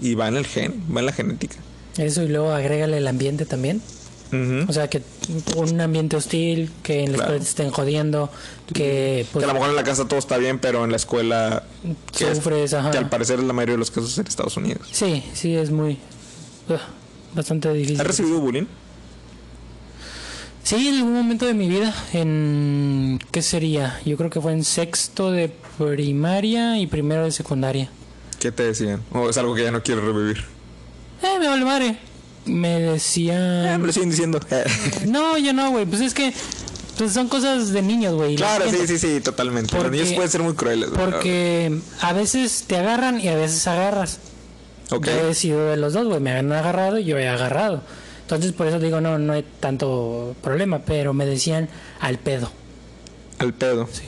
Speaker 2: Y va en el gen, va en la genética.
Speaker 1: Eso y luego agrégale el ambiente también. O sea, que un ambiente hostil, que en la
Speaker 2: Claro.
Speaker 1: escuela te estén jodiendo, que
Speaker 2: que
Speaker 1: pues
Speaker 2: a lo mejor en la casa todo está bien, pero en la escuela que, es-
Speaker 1: ajá.
Speaker 2: que al parecer es la mayoría de los casos en Estados Unidos.
Speaker 1: Sí, sí, es muy... bastante difícil.
Speaker 2: ¿Has recibido bullying?
Speaker 1: Sí, en algún momento de mi vida, en... ¿Qué sería? Yo creo que fue en sexto de primaria y primero de secundaria.
Speaker 2: ¿Qué te decían? ¿O es algo que ya no quieres revivir?
Speaker 1: Eh, me vale madre. Me
Speaker 2: Eh,
Speaker 1: decían...
Speaker 2: me lo siguen diciendo. [LAUGHS]
Speaker 1: No, yo no, güey. Pues es que pues son cosas de niños, güey.
Speaker 2: claro, sí, sí, sí, totalmente. Los niños pueden ser muy crueles.
Speaker 1: Porque a veces te agarran y a veces agarras. Yo he sido de los dos, güey. Me han agarrado y yo he agarrado. Entonces por eso digo, no, no hay tanto problema. Pero me decían al pedo.
Speaker 2: Al pedo.
Speaker 1: Sí.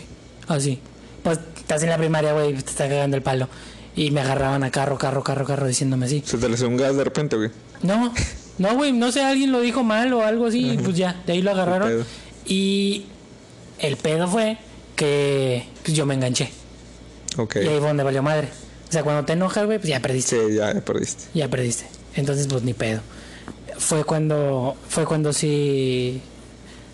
Speaker 1: Así. Pues estás en la primaria, güey, te está cagando el palo. Y me agarraban a carro, carro, carro, carro, diciéndome así.
Speaker 2: Se te le un gas de repente, güey.
Speaker 1: No, no, güey, no sé, alguien lo dijo mal o algo así, y pues ya, de ahí lo agarraron. Y el pedo fue que pues, yo me enganché.
Speaker 2: Ok.
Speaker 1: Y ahí fue donde valió madre. O sea, cuando te enojas, güey, pues ya perdiste.
Speaker 2: Sí, ya, perdiste.
Speaker 1: Ya perdiste. Entonces, pues ni pedo. Fue cuando, fue cuando sí,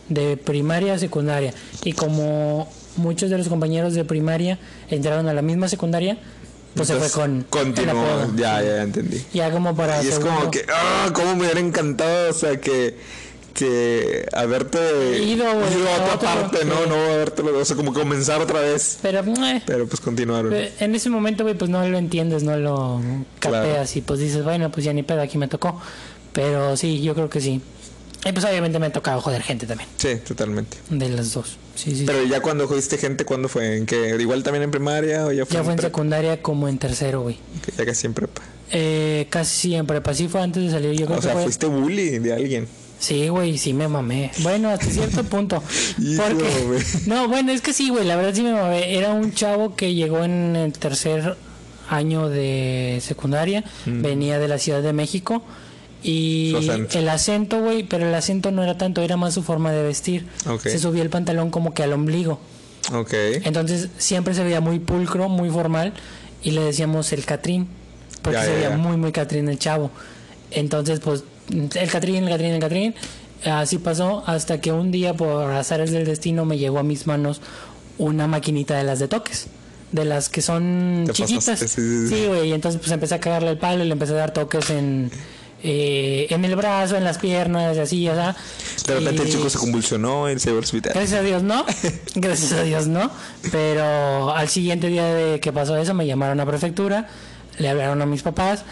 Speaker 1: de primaria a secundaria. Y como muchos de los compañeros de primaria entraron a la misma secundaria, pues se fue con
Speaker 2: Continuó. Ya, ya, ya entendí.
Speaker 1: Ya como para
Speaker 2: Y es
Speaker 1: segundo.
Speaker 2: como que, ah, cómo me hubiera encantado, o sea, que, que haberte
Speaker 1: Ido,
Speaker 2: a
Speaker 1: a
Speaker 2: otra parte, ¿no? No haberte, o sea, como comenzar otra vez.
Speaker 1: Pero, eh,
Speaker 2: Pero pues continuaron.
Speaker 1: En ese momento, güey, pues no lo entiendes, no lo
Speaker 2: Claro.
Speaker 1: capeas y pues dices, bueno, pues ya ni pedo, aquí me tocó. Pero sí, yo creo que sí. Y pues obviamente me ha tocado joder gente también,
Speaker 2: Sí, totalmente.
Speaker 1: de las dos. Sí, sí.
Speaker 2: Pero ya cuando jodiste gente, ¿cuándo fue? ¿En qué? ¿Igual también en primaria o ya fue
Speaker 1: ya fue en
Speaker 2: prepa?
Speaker 1: secundaria como en tercero, güey.
Speaker 2: Ya casi en prepa.
Speaker 1: Eh, casi siempre, pues sí fue antes de salir, yo creo
Speaker 2: O
Speaker 1: que
Speaker 2: sea,
Speaker 1: fue...
Speaker 2: fuiste bully de alguien.
Speaker 1: Sí, güey, sí me mamé. Bueno, hasta cierto [LAUGHS] punto. Porque... [LAUGHS] No, bueno, es que sí, güey, la verdad sí me mamé. Era un chavo que llegó en el tercer año de secundaria,
Speaker 2: Mm.
Speaker 1: venía de la Ciudad de México y
Speaker 2: acento.
Speaker 1: el acento, güey, pero el acento no era tanto, era más su forma de vestir. Se subía el pantalón como que al ombligo.
Speaker 2: Ok.
Speaker 1: Entonces siempre se veía muy pulcro, muy formal y le decíamos el Catrín, porque
Speaker 2: Ya,
Speaker 1: se
Speaker 2: ya,
Speaker 1: veía
Speaker 2: ya.
Speaker 1: muy, muy Catrín el chavo. Entonces, pues, el Catrín, el Catrín, el Catrín. Así pasó hasta que un día, por azares del destino, me llegó a mis manos una maquinita de las de toques. De las que son chiquitas.
Speaker 2: pasaste, sí, sí, sí.
Speaker 1: Sí, güey. y entonces, pues empecé a cagarle el palo y le empecé a dar toques en, eh, en el brazo, en las piernas, y así, o sea.
Speaker 2: De repente el chico se convulsionó y se llevó al hospital.
Speaker 1: Gracias a Dios no, [LAUGHS] gracias a Dios no, pero al siguiente día de que pasó eso me llamaron a prefectura, le hablaron a mis papás,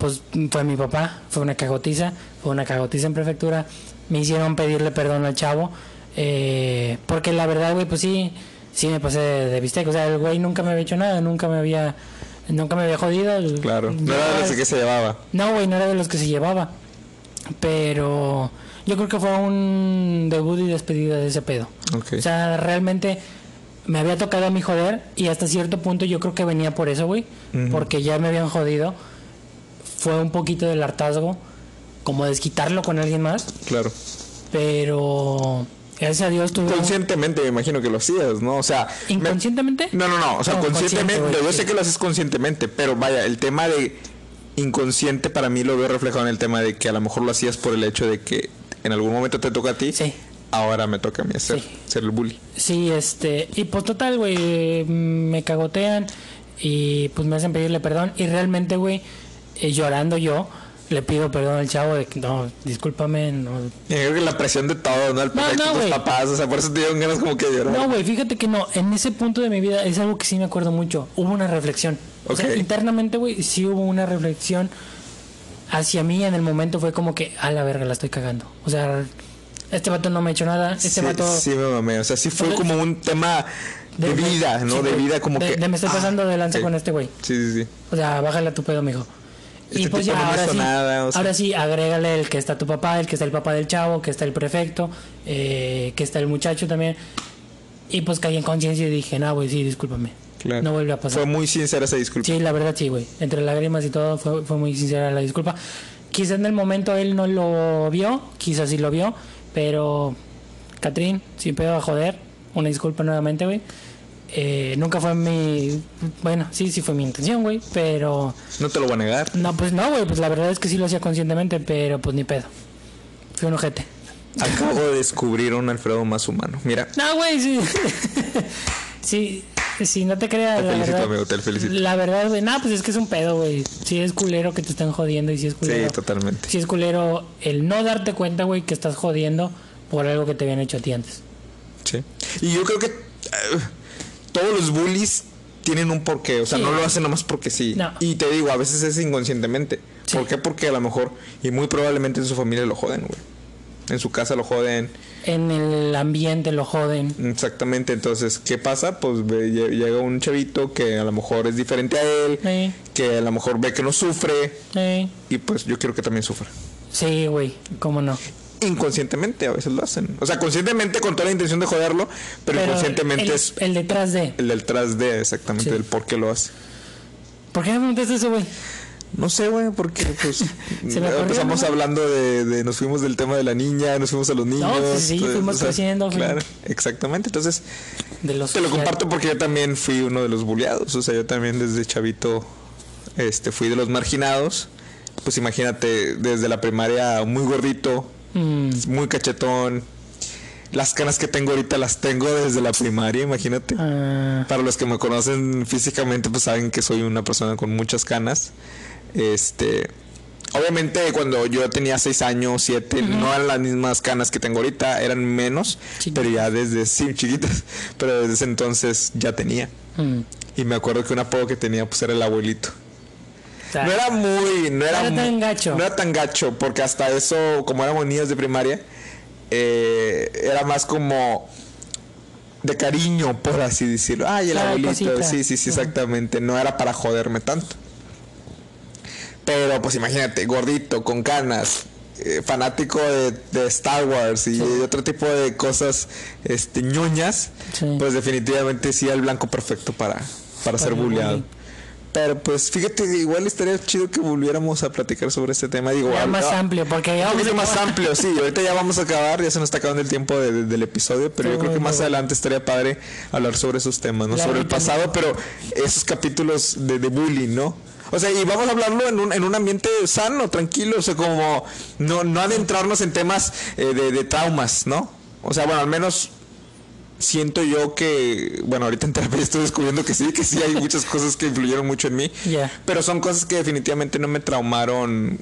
Speaker 1: pues fue mi papá, fue una cagotiza, fue una cagotiza en prefectura, me hicieron pedirle perdón al chavo, eh, porque la verdad, güey, pues sí, sí me pasé de, de bistec, o sea, el güey nunca me había hecho nada, nunca me había, nunca me había jodido.
Speaker 2: Claro. No era de los que se llevaba.
Speaker 1: no, güey, no era de los que se llevaba. Pero yo creo que fue un debut y despedida de ese pedo.
Speaker 2: Ok.
Speaker 1: O sea, realmente me había tocado a mí joder y hasta cierto punto yo creo que venía por eso, güey. Porque ya me habían jodido. Fue un poquito del hartazgo, como desquitarlo con alguien más.
Speaker 2: Claro.
Speaker 1: Pero gracias a Dios tuve... un-
Speaker 2: Conscientemente me imagino que lo hacías, ¿no? O sea... me-
Speaker 1: ¿Inconscientemente?
Speaker 2: No, no, no. O sea,
Speaker 1: No,
Speaker 2: conscientemente.
Speaker 1: consciente,
Speaker 2: yo sé que lo haces conscientemente, pero vaya, el tema de inconsciente para mí lo veo reflejado en el tema de que a lo mejor lo hacías por el hecho de que en algún momento te toca a ti.
Speaker 1: Sí.
Speaker 2: Ahora me toca a mí hacer,
Speaker 1: Sí.
Speaker 2: ser el bully.
Speaker 1: Sí, este, y pues total, güey, me cagotean y pues me hacen pedirle perdón y realmente, güey, eh, llorando yo, le pido perdón al chavo de que no, discúlpame, no.
Speaker 2: Creo que la presión de todo, ¿no? El
Speaker 1: No, no,
Speaker 2: de
Speaker 1: güey.
Speaker 2: papás, o sea, por eso te dieron ganas como que llorar.
Speaker 1: No, güey, fíjate que no, en ese punto de mi vida es algo que sí me acuerdo mucho, hubo una reflexión. O sea, internamente, güey, sí hubo una reflexión hacia mí en el momento fue como que, a la verga, la estoy cagando. O sea, este vato no me ha hecho nada, este
Speaker 2: sí,
Speaker 1: vato...
Speaker 2: sí me mamé. O sea, sí fue como un tema de, vida, ¿no?
Speaker 1: sí,
Speaker 2: de vida como
Speaker 1: de-
Speaker 2: que...
Speaker 1: de me estoy
Speaker 2: ah,
Speaker 1: pasando de lanza
Speaker 2: sí.
Speaker 1: con este güey.
Speaker 2: Sí, sí, sí.
Speaker 1: O sea, bájale a tu pedo, mijo. Y
Speaker 2: Este
Speaker 1: pues ya,
Speaker 2: no
Speaker 1: ahora sí,
Speaker 2: nada, o sea.
Speaker 1: ahora sí, agrégale el que está tu papá, el que está el papá del chavo, que está el prefecto, eh, que está el muchacho también. Y pues caí en conciencia y dije, no, güey, sí, discúlpame.
Speaker 2: Claro.
Speaker 1: No vuelve a pasar.
Speaker 2: Fue muy sincera esa disculpa.
Speaker 1: Sí, la verdad sí, güey. Entre lágrimas y todo fue, fue muy sincera la disculpa. Quizás en el momento él no lo vio, quizás sí lo vio, pero Catrín, sin pedo a joder, una disculpa nuevamente, güey. Eh, nunca fue mi... Bueno, sí, sí fue mi intención, güey, pero...
Speaker 2: No te lo voy a negar.
Speaker 1: No, pues no, güey, pues la verdad es que sí lo hacía conscientemente, pero pues ni pedo. Fui un ojete.
Speaker 2: Acabo de descubrir un Alfredo más humano. Mira,
Speaker 1: No, güey, sí. [LAUGHS] sí, sí, no te creas.
Speaker 2: Te
Speaker 1: la
Speaker 2: felicito,
Speaker 1: verdad,
Speaker 2: amigo, te felicito.
Speaker 1: La verdad, güey, no, pues es que es un pedo, güey. Sí es culero que te están jodiendo y sí es culero.
Speaker 2: sí, totalmente.
Speaker 1: Sí es culero el no darte cuenta, güey, que estás jodiendo por algo que te habían hecho a ti antes.
Speaker 2: Sí. Y yo creo que eh, todos los bullies tienen un porqué. O sea,
Speaker 1: Sí.
Speaker 2: no lo hacen nomás porque sí.
Speaker 1: No.
Speaker 2: Y te digo, a veces es inconscientemente.
Speaker 1: Sí.
Speaker 2: ¿Por qué? Porque a lo mejor, y muy probablemente en su familia lo joden, güey. En su casa lo joden.
Speaker 1: En el ambiente lo joden.
Speaker 2: Exactamente. Entonces, ¿qué pasa? Pues ve- lle- llega un chavito que a lo mejor es diferente a él.
Speaker 1: Sí,
Speaker 2: Que a lo mejor ve que no sufre.
Speaker 1: sí.
Speaker 2: Y pues yo quiero que también sufra.
Speaker 1: Sí, güey, cómo no.
Speaker 2: Inconscientemente a veces lo hacen. O sea, conscientemente con toda la intención de joderlo, pero,
Speaker 1: Pero
Speaker 2: inconscientemente
Speaker 1: el,
Speaker 2: es
Speaker 1: el detrás de.
Speaker 2: el del tras de exactamente
Speaker 1: Sí.
Speaker 2: del por qué lo hace.
Speaker 1: ¿Por qué me preguntaste eso, güey?
Speaker 2: No sé, güey, porque pues [LAUGHS] empezamos
Speaker 1: ¿no?
Speaker 2: hablando de, de- nos fuimos del tema de la niña, nos fuimos a los niños.
Speaker 1: pues sí,
Speaker 2: entonces,
Speaker 1: fuimos creciendo, güey.
Speaker 2: Claro, exactamente. Entonces,
Speaker 1: De los
Speaker 2: te lo comparto porque yo también fui uno de los bulleados. O sea, yo también desde chavito este, fui de los marginados. Pues imagínate, desde la primaria muy gordito,
Speaker 1: Mm,
Speaker 2: muy cachetón. Las canas que tengo ahorita las tengo desde la primaria, imagínate.
Speaker 1: ah,
Speaker 2: Para los que me conocen físicamente, pues saben que soy una persona con muchas canas. Este, obviamente cuando yo tenía 6 años, 7, no eran las mismas canas que tengo ahorita, eran menos,
Speaker 1: Chiquitas.
Speaker 2: pero ya desde sí, chiquitas, [LAUGHS] pero desde ese entonces ya tenía.
Speaker 1: mm.
Speaker 2: Y me acuerdo que un apodo que tenía pues era el abuelito.
Speaker 1: Sea,
Speaker 2: No era muy, no era,
Speaker 1: No era tan gacho.
Speaker 2: No era tan gacho, porque hasta eso, como éramos niños de primaria, eh, era más como de cariño, por así decirlo. Ay, el
Speaker 1: Ay,
Speaker 2: abuelito.
Speaker 1: cosita.
Speaker 2: Sí, sí, sí, exactamente. No era para joderme tanto. Pero pues imagínate, gordito, con canas, eh, fanático de, de Star Wars y otro tipo de cosas este, ñoñas,
Speaker 1: Sí.
Speaker 2: pues definitivamente sí era el blanco perfecto para, para ser bulleado. Pero pues fíjate, igual estaría chido que volviéramos a platicar sobre este tema. Digo,
Speaker 1: ya más
Speaker 2: ah,
Speaker 1: amplio, porque ya
Speaker 2: un
Speaker 1: vamos
Speaker 2: poquito
Speaker 1: a
Speaker 2: más amplio, sí. Ahorita ya vamos a acabar, ya se nos está acabando el tiempo de- de- del episodio, pero yo creo que más adelante estaría padre hablar sobre esos temas, ¿no? Sobre el pasado, pero esos capítulos de, de bullying, ¿no? O sea, y vamos a hablarlo en un, en un ambiente sano, tranquilo, o sea, como no, no adentrarnos en temas eh, de, de traumas, ¿no? O sea, bueno, al menos siento yo que, bueno, ahorita en terapia [LAUGHS] estoy descubriendo que sí, que sí hay muchas cosas que influyeron mucho en mí,
Speaker 1: Ya.
Speaker 2: pero son cosas que definitivamente no me traumaron.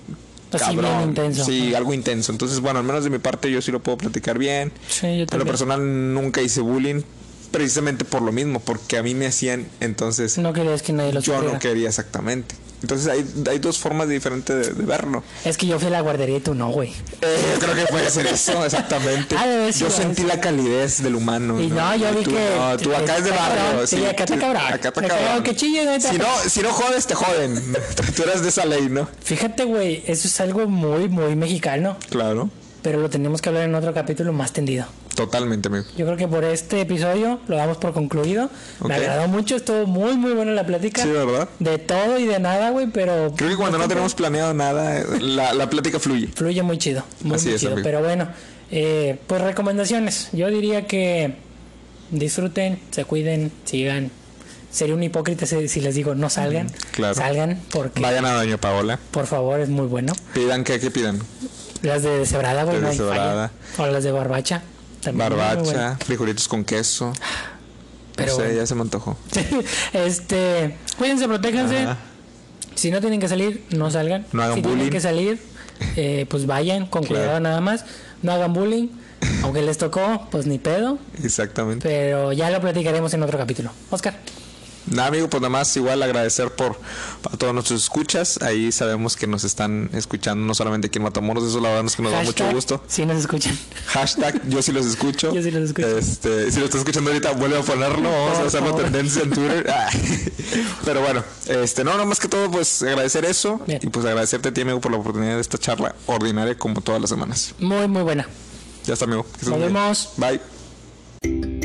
Speaker 1: Así
Speaker 2: cabrón.
Speaker 1: intenso.
Speaker 2: Sí, algo intenso. Entonces, bueno, al menos de mi parte yo sí lo puedo platicar bien.
Speaker 1: Sí, yo
Speaker 2: En lo personal nunca hice bullying, precisamente por lo mismo, porque a mí me hacían, entonces
Speaker 1: No querías que nadie lo
Speaker 2: yo
Speaker 1: supiera.
Speaker 2: no quería exactamente. Entonces hay, hay dos formas diferentes de, de verlo.
Speaker 1: Es que yo fui a la guardería y tú no, güey.
Speaker 2: Eh, yo creo que puede ser eso, [LAUGHS] exactamente.
Speaker 1: Ah,
Speaker 2: yo sentí la calidez del humano.
Speaker 1: Y no, yo vi
Speaker 2: tú,
Speaker 1: que.
Speaker 2: No, tú acá es de barrio.
Speaker 1: cabrón. Sí, acá está cabrón.
Speaker 2: Acá está cabrón.
Speaker 1: que chille, neta.
Speaker 2: Si no, si no jodes, te joden. [LAUGHS] tú eras de esa ley, ¿no?
Speaker 1: Fíjate, güey, eso es algo muy, muy mexicano.
Speaker 2: Claro.
Speaker 1: Pero lo tenemos que hablar en otro capítulo más tendido.
Speaker 2: Totalmente, amigo.
Speaker 1: Yo creo que por este episodio lo damos por concluido.
Speaker 2: Ok.
Speaker 1: Me agradó mucho, estuvo muy, muy buena la plática.
Speaker 2: Sí, ¿verdad?
Speaker 1: De todo y de nada, güey, pero.
Speaker 2: Creo que cuando no tenemos planeado nada, la, la plática fluye.
Speaker 1: Fluye muy chido. Muy,
Speaker 2: Así
Speaker 1: muy
Speaker 2: es,
Speaker 1: chido.
Speaker 2: amigo.
Speaker 1: Pero bueno, eh, pues recomendaciones. Yo diría que disfruten, se cuiden, sigan. Sería un hipócrita si les digo no salgan.
Speaker 2: claro.
Speaker 1: Salgan porque,
Speaker 2: Vayan a Doña Paola.
Speaker 1: por favor, es muy bueno.
Speaker 2: Pidan que, que pidan.
Speaker 1: Las de deshebrada, güey,
Speaker 2: De
Speaker 1: no. O las de barbacha. También
Speaker 2: Barbacha, frijolitos con queso.
Speaker 1: Pero
Speaker 2: no sé,
Speaker 1: bueno.
Speaker 2: ya se me antojó. [LAUGHS]
Speaker 1: este, cuídense, protéjanse.
Speaker 2: Ajá.
Speaker 1: Si no tienen que salir, no salgan.
Speaker 2: No hagan
Speaker 1: si
Speaker 2: bullying.
Speaker 1: tienen que salir, eh, pues vayan con
Speaker 2: Claro.
Speaker 1: cuidado nada más. No hagan bullying. Aunque les tocó, pues ni pedo.
Speaker 2: Exactamente.
Speaker 1: Pero ya lo platicaremos en otro capítulo. Oscar.
Speaker 2: Nada, amigo, pues nada más igual agradecer por a todos nuestros escuchas. Ahí sabemos que nos están escuchando, no solamente aquí en Matamoros, eso la verdad es que nos da mucho gusto.
Speaker 1: Si nos escuchan.
Speaker 2: Hashtag, yo sí los escucho. [LAUGHS]
Speaker 1: Yo sí los escucho.
Speaker 2: Este, si lo estás escuchando ahorita, vuelve a ponerlo. Vamos a
Speaker 1: Por
Speaker 2: hacerlo
Speaker 1: favor.
Speaker 2: tendencia en Twitter. [LAUGHS] Ah. Pero bueno, este, no, no más que todo, pues agradecer eso.
Speaker 1: Bien.
Speaker 2: Y pues agradecerte a ti, amigo, por la oportunidad de esta charla ordinaria como todas las semanas.
Speaker 1: Muy, muy buena.
Speaker 2: Ya está, amigo.
Speaker 1: Nos
Speaker 2: bien.
Speaker 1: vemos.
Speaker 2: Bye.